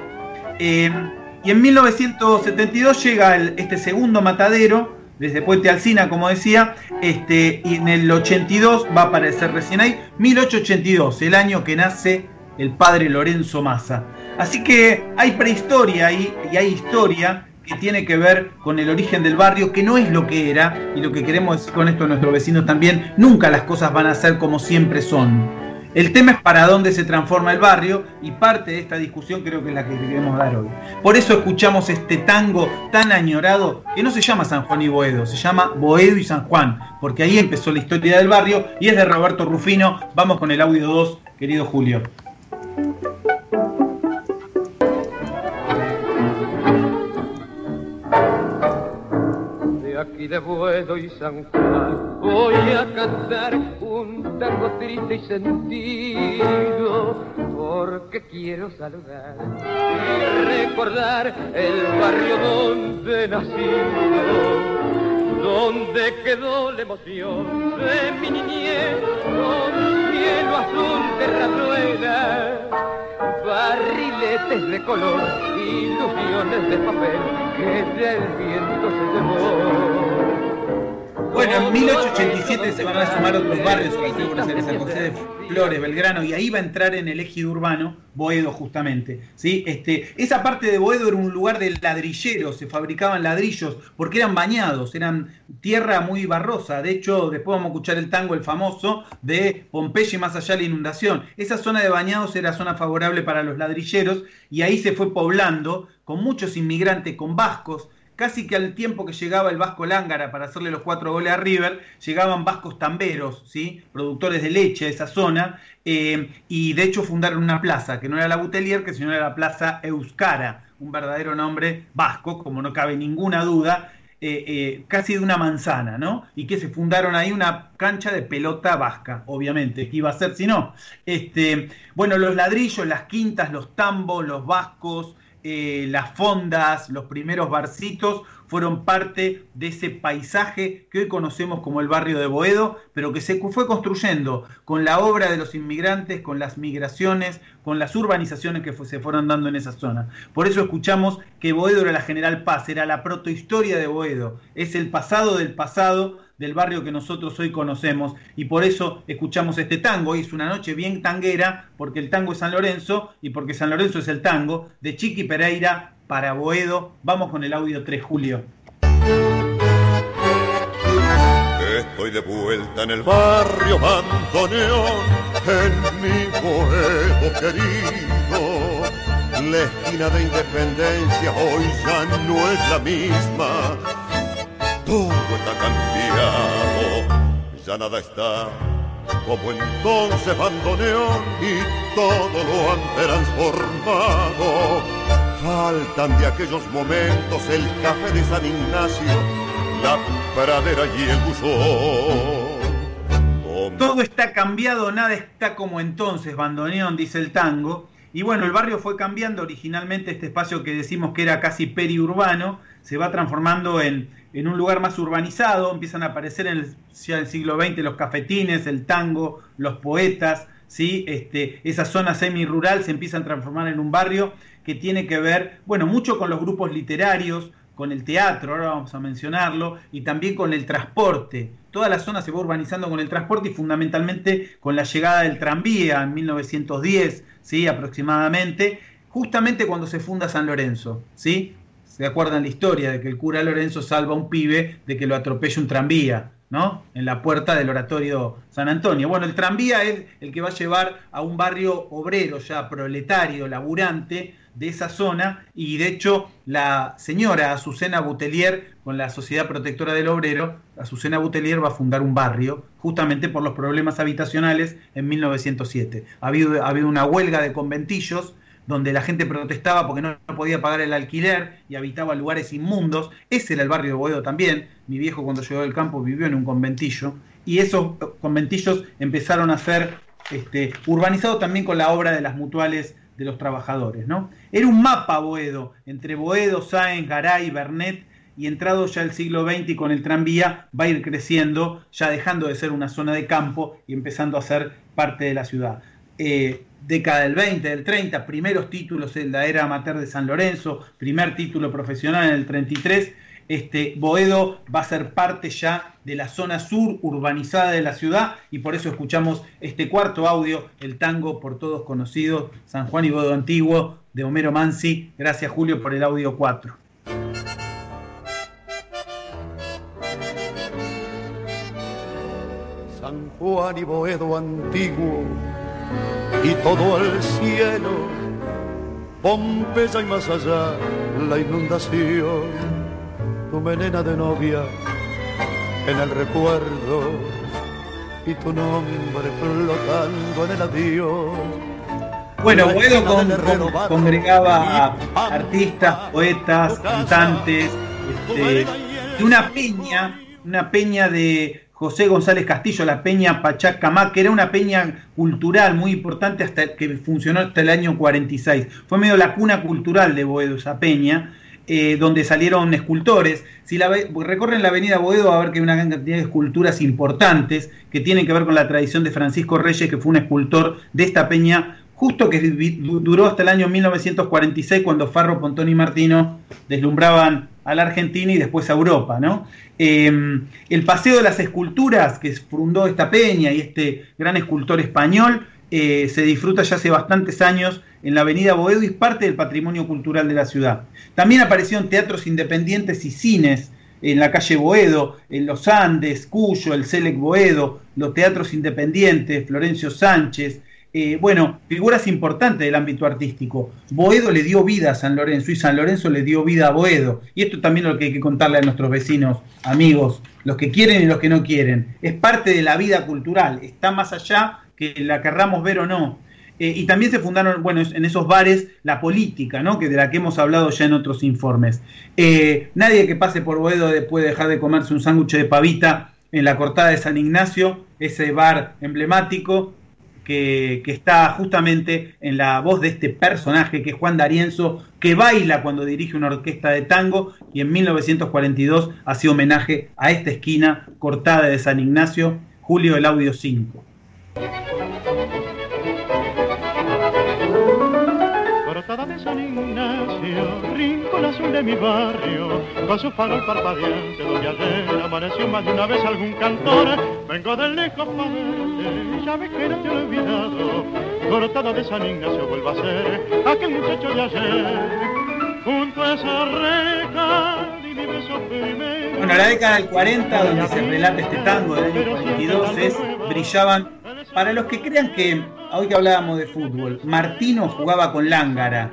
Y en 1972 llega este segundo matadero, desde Puente Alcina, como decía, este, y en el 82 va a aparecer recién ahí, 1882, el año que nace el padre Lorenzo Massa. Así que hay prehistoria ahí y hay historia que tiene que ver con el origen del barrio, que no es lo que era, y lo que queremos decir con esto a nuestros vecinos también, nunca las cosas van a ser como siempre son. El tema es para dónde se transforma el barrio y parte de esta discusión creo que es la que queremos dar hoy. Por eso escuchamos este tango tan añorado que no se llama San Juan y Boedo, se llama Boedo y San Juan, porque ahí empezó la historia del barrio y es de Roberto Rufino. Vamos con el audio 2, querido Julio. Aquí de Buedo y San Juan. Voy a cantar un tango triste y sentido porque quiero saludar y recordar el barrio donde nací donde quedó la emoción de mi niñez cielo azul de rasuela barriletes de color, ilusiones de papel que del viento se llevó. Bueno, en 1887 se van a sumar otros barrios a de San José de Flores, Belgrano, y ahí va a entrar en el ejido urbano Boedo justamente. ¿sí? Este, esa parte de Boedo era un lugar de ladrilleros, se fabricaban ladrillos, porque eran bañados, eran tierra muy barrosa. De hecho, después vamos a escuchar el tango, el famoso, de Pompeya más allá de la inundación. Esa zona de bañados era zona favorable para los ladrilleros, y ahí se fue poblando con muchos inmigrantes, con vascos, casi que al tiempo que llegaba el Vasco Lángara para hacerle los cuatro goles a River, llegaban vascos tamberos, ¿sí? productores de leche de esa zona, eh, y de hecho fundaron una plaza, que no era la Butelier, que sino era la Plaza Euskara, un verdadero nombre vasco, como no cabe ninguna duda, eh, eh, casi de una manzana, ¿no? Y que se fundaron ahí una cancha de pelota vasca, obviamente, ¿qué iba a ser si no? Este, bueno, los ladrillos, las quintas, los tambos, los vascos, eh, las fondas, los primeros barcitos, fueron parte de ese paisaje que hoy conocemos como el barrio de Boedo, pero que se fue construyendo con la obra de los inmigrantes, con las migraciones, con las urbanizaciones que se fueron dando en esa zona. Por eso escuchamos que Boedo era la General Paz, era la protohistoria de Boedo, es el pasado del pasado del barrio que nosotros hoy conocemos y por eso escuchamos este tango. Hoy es una noche bien tanguera porque el tango es San Lorenzo y porque San Lorenzo es el tango de Chiqui Pereira para Boedo. Vamos con el audio 3 Julio. Estoy de vuelta en el barrio bandoneón, en mi Boedo querido. La esquina de independencia hoy ya no es la misma todo está cambiado, ya nada está como entonces bandoneón y todo lo han transformado. Faltan de aquellos momentos el café de San Ignacio, la pradera y el buzón. Todo está cambiado, nada está como entonces, bandoneón, dice el tango. Y bueno, el barrio fue cambiando originalmente este espacio que decimos que era casi periurbano, se va transformando en, en un lugar más urbanizado, empiezan a aparecer en el, siglo XX los cafetines, el tango, los poetas, ¿sí? este, esa zona semi-rural se empieza a transformar en un barrio que tiene que ver, bueno, mucho con los grupos literarios, con el teatro, ahora vamos a mencionarlo, y también con el transporte. Toda la zona se va urbanizando con el transporte y fundamentalmente con la llegada del tranvía en 1910, ¿sí? aproximadamente, justamente cuando se funda San Lorenzo. ¿sí? ¿Se acuerdan la historia de que el cura Lorenzo salva a un pibe de que lo atropelle un tranvía? ¿no? En la puerta del oratorio San Antonio. Bueno, el tranvía es el que va a llevar a un barrio obrero ya proletario, laburante, de esa zona y de hecho la señora Azucena Butelier con la Sociedad Protectora del Obrero, Azucena Butelier va a fundar un barrio justamente por los problemas habitacionales en 1907. Ha habido, ha habido una huelga de conventillos donde la gente protestaba porque no podía pagar el alquiler y habitaba lugares inmundos. Ese era el barrio de Boedo también. Mi viejo cuando llegó del campo vivió en un conventillo y esos conventillos empezaron a ser este, urbanizados también con la obra de las mutuales de los trabajadores. ¿no? Era un mapa Boedo, entre Boedo, Sáenz, Garay, Bernet, y entrado ya el siglo XX y con el tranvía va a ir creciendo, ya dejando de ser una zona de campo y empezando a ser parte de la ciudad. Eh, década del 20, del 30, primeros títulos en la era amateur de San Lorenzo, primer título profesional en el 33, este, Boedo va a ser parte ya de la zona sur urbanizada de la ciudad y por eso escuchamos este cuarto audio, el tango por todos conocido, San Juan y Boedo Antiguo, de Homero Mansi. Gracias Julio por el audio 4. San Juan y Boedo Antiguo y todo el cielo, Pompeya y más allá la inundación, tu melena de novia en el recuerdo y tu nombre flotando en el adiós. Bueno, Boedo con, con, congregaba a artistas, poetas, cantantes, este, de una peña, una peña de José González Castillo, la peña Pachacamá, que era una peña cultural muy importante hasta que funcionó hasta el año 46. Fue medio la cuna cultural de Boedo esa peña. Eh, donde salieron escultores. Si recorren la avenida Boedo va a ver que hay una gran cantidad de esculturas importantes que tienen que ver con la tradición de Francisco Reyes, que fue un escultor de esta peña, justo que duró hasta el año 1946, cuando Farro, Pontón y Martino deslumbraban a la Argentina y después a Europa. ¿no? Eh, el Paseo de las Esculturas, que fundó esta peña y este gran escultor español, eh, se disfruta ya hace bastantes años en la avenida Boedo y es parte del patrimonio cultural de la ciudad. También aparecieron teatros independientes y cines en la calle Boedo, en los Andes, Cuyo, el Selec Boedo, los teatros independientes, Florencio Sánchez, eh, bueno, figuras importantes del ámbito artístico. Boedo le dio vida a San Lorenzo y San Lorenzo le dio vida a Boedo. Y esto también es lo que hay que contarle a nuestros vecinos, amigos, los que quieren y los que no quieren. Es parte de la vida cultural, está más allá que la querramos ver o no. Eh, y también se fundaron, bueno, en esos bares la política, ¿no? Que de la que hemos hablado ya en otros informes. Eh, nadie que pase por Boedo puede dejar de comerse un sándwich de pavita en la cortada de San Ignacio, ese bar emblemático que, está justamente en la voz de este personaje que es Juan D'Arienzo, que baila cuando dirige una orquesta de tango y en 1942 hace homenaje a esta esquina cortada de San Ignacio, Julio del Audio 5. Rincón azul de mi barrio, con su farol parpadeante, donde ayer amaneció más de una vez algún cantor. Vengo del lejos para verte, ya ves que no te he olvidado. Cortada de San Ignacio vuelva a ser aquel muchacho de ayer, junto a esa reja. Bueno, la década del 40, donde se relata este tango del año 42, es brillaban para los que crean que, hoy que hablábamos de fútbol, Martino jugaba con Lángara,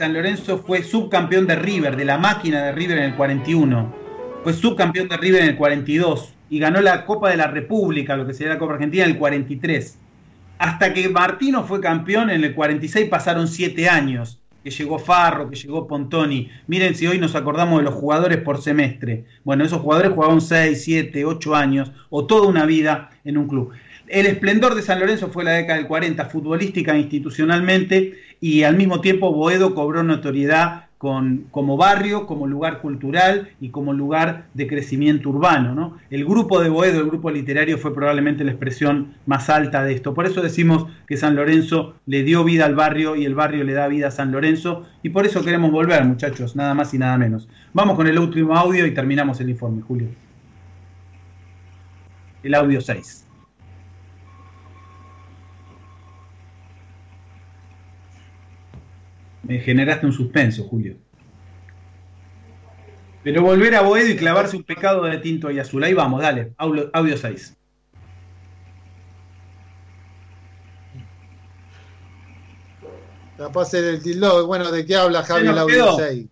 San Lorenzo fue subcampeón de River, de la máquina de River en el 41. fue subcampeón de River en el 42 y ganó la Copa de la República, lo que sería la Copa Argentina, en el 43. Hasta que Martino fue campeón en el 46 pasaron siete años que llegó Farro, que llegó Pontoni. Miren si hoy nos acordamos de los jugadores por semestre. Bueno, esos jugadores jugaban 6, 7, 8 años o toda una vida en un club. El esplendor de San Lorenzo fue la década del 40, futbolística e institucionalmente, y al mismo tiempo Boedo cobró notoriedad con, como barrio, como lugar cultural y como lugar de crecimiento urbano. ¿no? El grupo de Boedo, el grupo literario, fue probablemente la expresión más alta de esto. Por eso decimos que San Lorenzo le dio vida al barrio y el barrio le da vida a San Lorenzo. Y por eso queremos volver, muchachos, nada más y nada menos. Vamos con el último audio y terminamos el informe, Julio. El audio 6. Me generaste un suspenso, Julio. Pero volver a Boedo y clavarse un pecado de tinto y azul. Ahí vamos, dale. Audio, audio 6. La pase del tildo. Bueno, ¿de qué habla Javi el audio quedó. 6?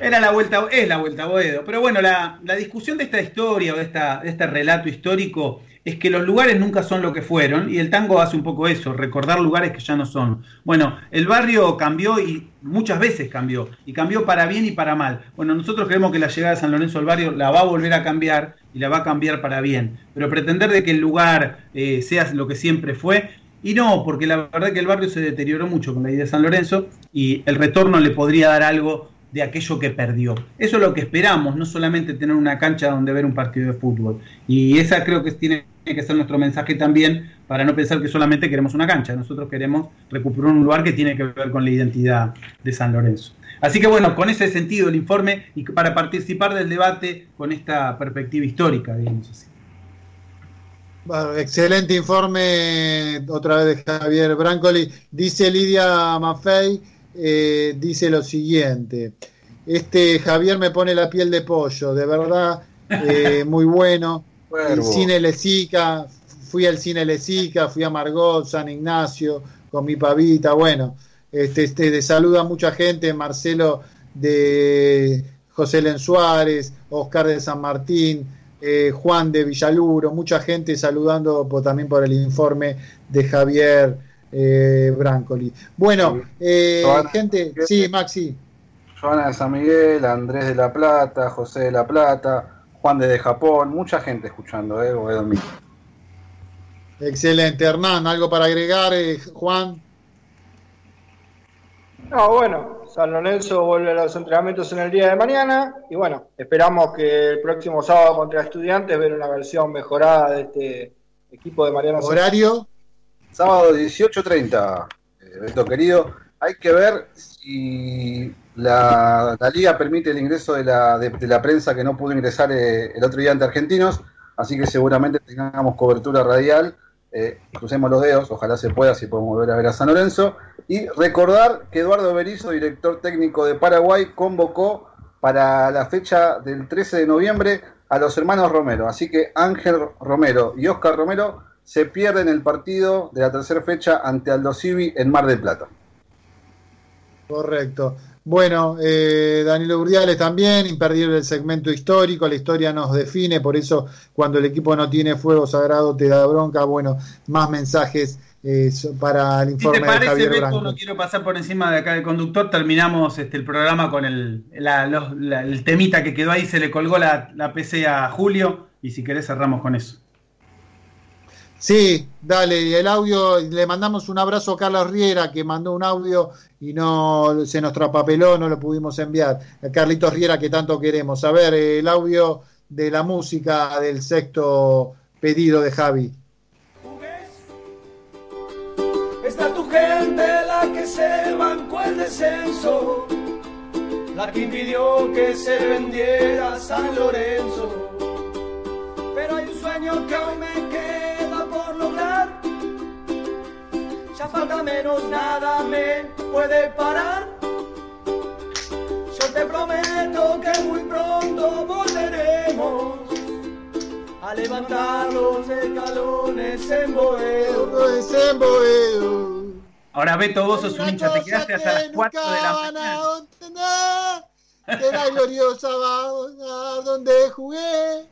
Era la vuelta, es la vuelta a Boedo. Pero bueno, la, la discusión de esta historia o de, esta, este relato histórico es que los lugares nunca son lo que fueron y el tango hace un poco eso, recordar lugares que ya no son. Bueno, el barrio cambió y muchas veces cambió, y cambió para bien y para mal. Bueno, nosotros creemos que la llegada de San Lorenzo al barrio la va a volver a cambiar y la va a cambiar para bien, pero pretender de que el lugar eh, sea lo que siempre fue, y no, porque la verdad que el barrio se deterioró mucho con la idea de San Lorenzo y el retorno le podría dar algo de aquello que perdió. Eso es lo que esperamos, no solamente tener una cancha donde ver un partido de fútbol. Y esa creo que tiene que ser nuestro mensaje también para no pensar que solamente queremos una cancha. Nosotros queremos recuperar un lugar que tiene que ver con la identidad de San Lorenzo. Así que bueno, con ese sentido el informe y para participar del debate con esta perspectiva histórica, digamos así. Bueno, excelente informe otra vez de Javier Brancoli. Dice Lidia Maffei, eh, dice lo siguiente. Este Javier me pone la piel de pollo, de verdad, eh, muy bueno. El cine Lesica, fui al cine Lesica, fui a Margot, San Ignacio, con mi pavita, bueno, este, este, de saluda a mucha gente, Marcelo de José Len Suárez, Oscar de San Martín, eh, Juan de Villaluro, mucha gente saludando por- también por el informe de Javier eh, Brancoli. Bueno, eh, Joana, gente, sí, Maxi. Joana de San Miguel, Andrés de la Plata, José de la Plata, Juan desde Japón, mucha gente escuchando, ¿eh? Boedo. Excelente, Hernán, ¿algo para agregar, eh, Juan? No, bueno, San Lorenzo vuelve a los entrenamientos en el día de mañana y bueno, esperamos que el próximo sábado contra estudiantes ver una versión mejorada de este equipo de Mariano Sánchez. ¿Horario? Sábado 18.30, eh, Beto querido. Hay que ver si la, la liga permite el ingreso de la, de, la prensa que no pudo ingresar eh, el otro día ante Argentinos, así que seguramente tengamos cobertura radial. Eh, crucemos los dedos, ojalá se pueda, si podemos volver a ver a San Lorenzo. Y recordar que Eduardo Berizzo, director técnico de Paraguay, convocó para la fecha del 13 de noviembre a los hermanos Romero. Así que Ángel Romero y Oscar Romero se pierden el partido de la tercera fecha ante Aldo Civi en Mar del Plata. Correcto. Bueno, eh, Danilo Urdiales también, imperdible el segmento histórico, la historia nos define, por eso cuando el equipo no tiene fuego sagrado te da bronca. Bueno, más mensajes eh, para el Si informe te de parece, Javier Beto, Branco. no quiero pasar por encima de acá del conductor, terminamos este, el programa con el, la- los- la- el temita que quedó ahí, se le colgó la, la PC a Julio y si querés cerramos con eso. Sí, dale, el audio, le mandamos un abrazo a Carlos Riera que mandó un audio y no se nos trapapeló, no lo pudimos enviar. Carlitos Riera que tanto queremos. A ver, el audio de la música del sexto pedido de Javi. Está tu gente la que se bancó el descenso, la que impidió que se vendiera San Lorenzo. Pero hay un sueño que aún me Ya falta menos, nada me puede parar. Yo te prometo que muy pronto volveremos a levantar los escalones en Boedo. en Boedo. Ahora Beto, vos sos un hincha, te quedaste hasta las 4 de la mañana. será gloriosa a donde jugué.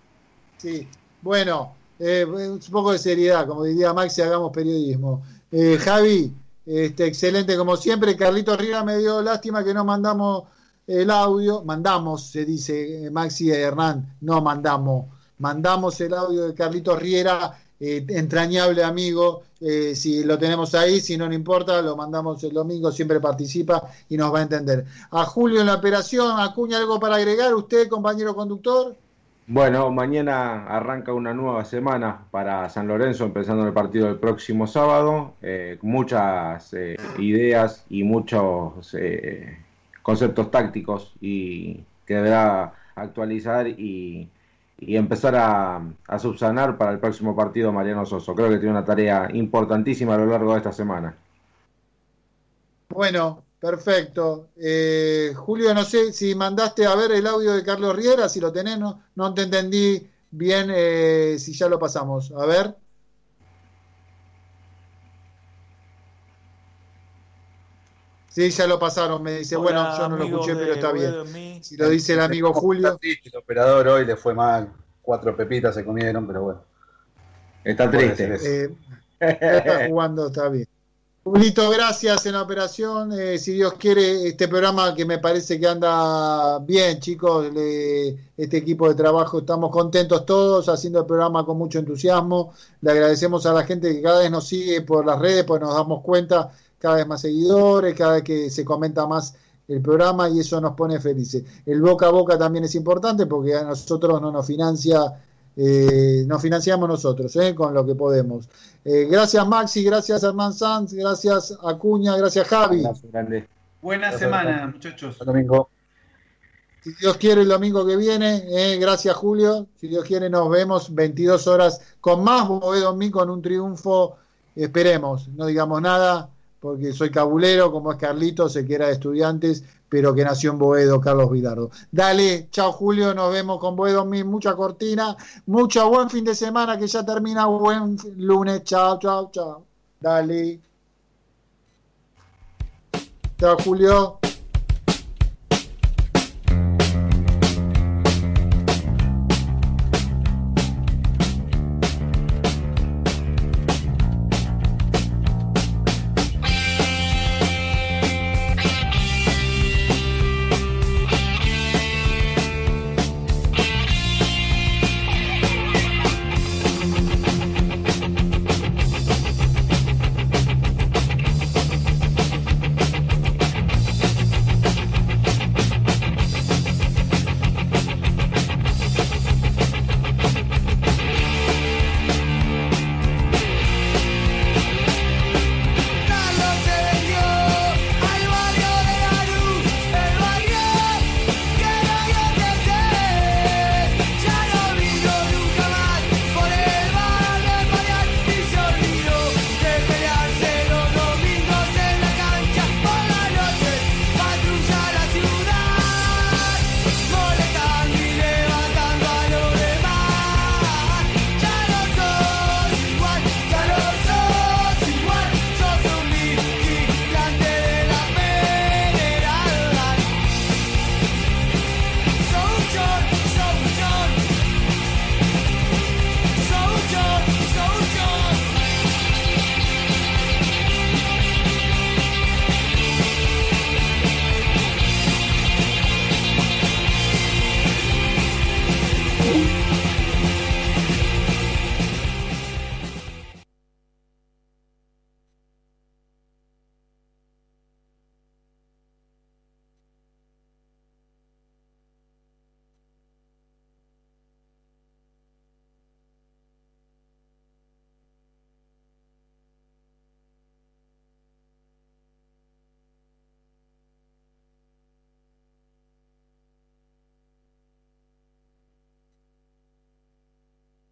Sí, bueno, eh, un poco de seriedad, como diría Maxi, hagamos periodismo. Eh, Javi, este, excelente como siempre. Carlito Riera me dio lástima que no mandamos el audio. Mandamos, se dice eh, Maxi Hernán, no mandamos. Mandamos el audio de Carlito Riera, eh, entrañable amigo. Eh, si lo tenemos ahí, si no, no importa, lo mandamos el domingo, siempre participa y nos va a entender. A Julio en la operación, Acuña, ¿algo para agregar? ¿Usted, compañero conductor? Bueno, mañana arranca una nueva semana para San Lorenzo, empezando el partido del próximo sábado. Eh, muchas eh, ideas y muchos eh, conceptos tácticos y que deberá actualizar y, empezar a, a, subsanar para el próximo partido Mariano Soso. Creo que tiene una tarea importantísima a lo largo de esta semana. Bueno, Perfecto. Eh, Julio, no sé si mandaste a ver el audio de Carlos Riera, si lo tenés, no, no te entendí bien eh, si ya lo pasamos. A ver. Sí, ya lo pasaron, me dice. Hola, bueno, yo no lo escuché, pero está bien. Si lo dice el amigo Julio. El operador hoy le fue mal. Cuatro pepitas se comieron, pero bueno. Está triste. Eh, está jugando, está bien. Julito, gracias en la operación. Eh, si Dios quiere, este programa que me parece que anda bien, chicos, este equipo de trabajo, estamos contentos todos haciendo el programa con mucho entusiasmo. Le agradecemos a la gente que cada vez nos sigue por las redes, pues nos damos cuenta, cada vez más seguidores, cada vez que se comenta más el programa y eso nos pone felices. El boca a boca también es importante porque a nosotros no nos financia eh, nos financiamos nosotros eh, con lo que podemos. Eh, gracias Maxi, gracias Hernán Sanz, gracias Acuña, gracias Javi. Buena semana, muchachos. Domingo. Si Dios quiere el domingo que viene, eh, gracias Julio. Si Dios quiere nos vemos 22 horas con más Boedo mí con un triunfo. Esperemos, no digamos nada porque soy cabulero como es Carlito, sé que era de estudiantes, pero que nació en Boedo, Carlos Vidardo. Dale, chao Julio, nos vemos con Boedo mí, mucha cortina, mucho buen fin de semana que ya termina, buen lunes, chao, chao, chao. Dale. Chao Julio.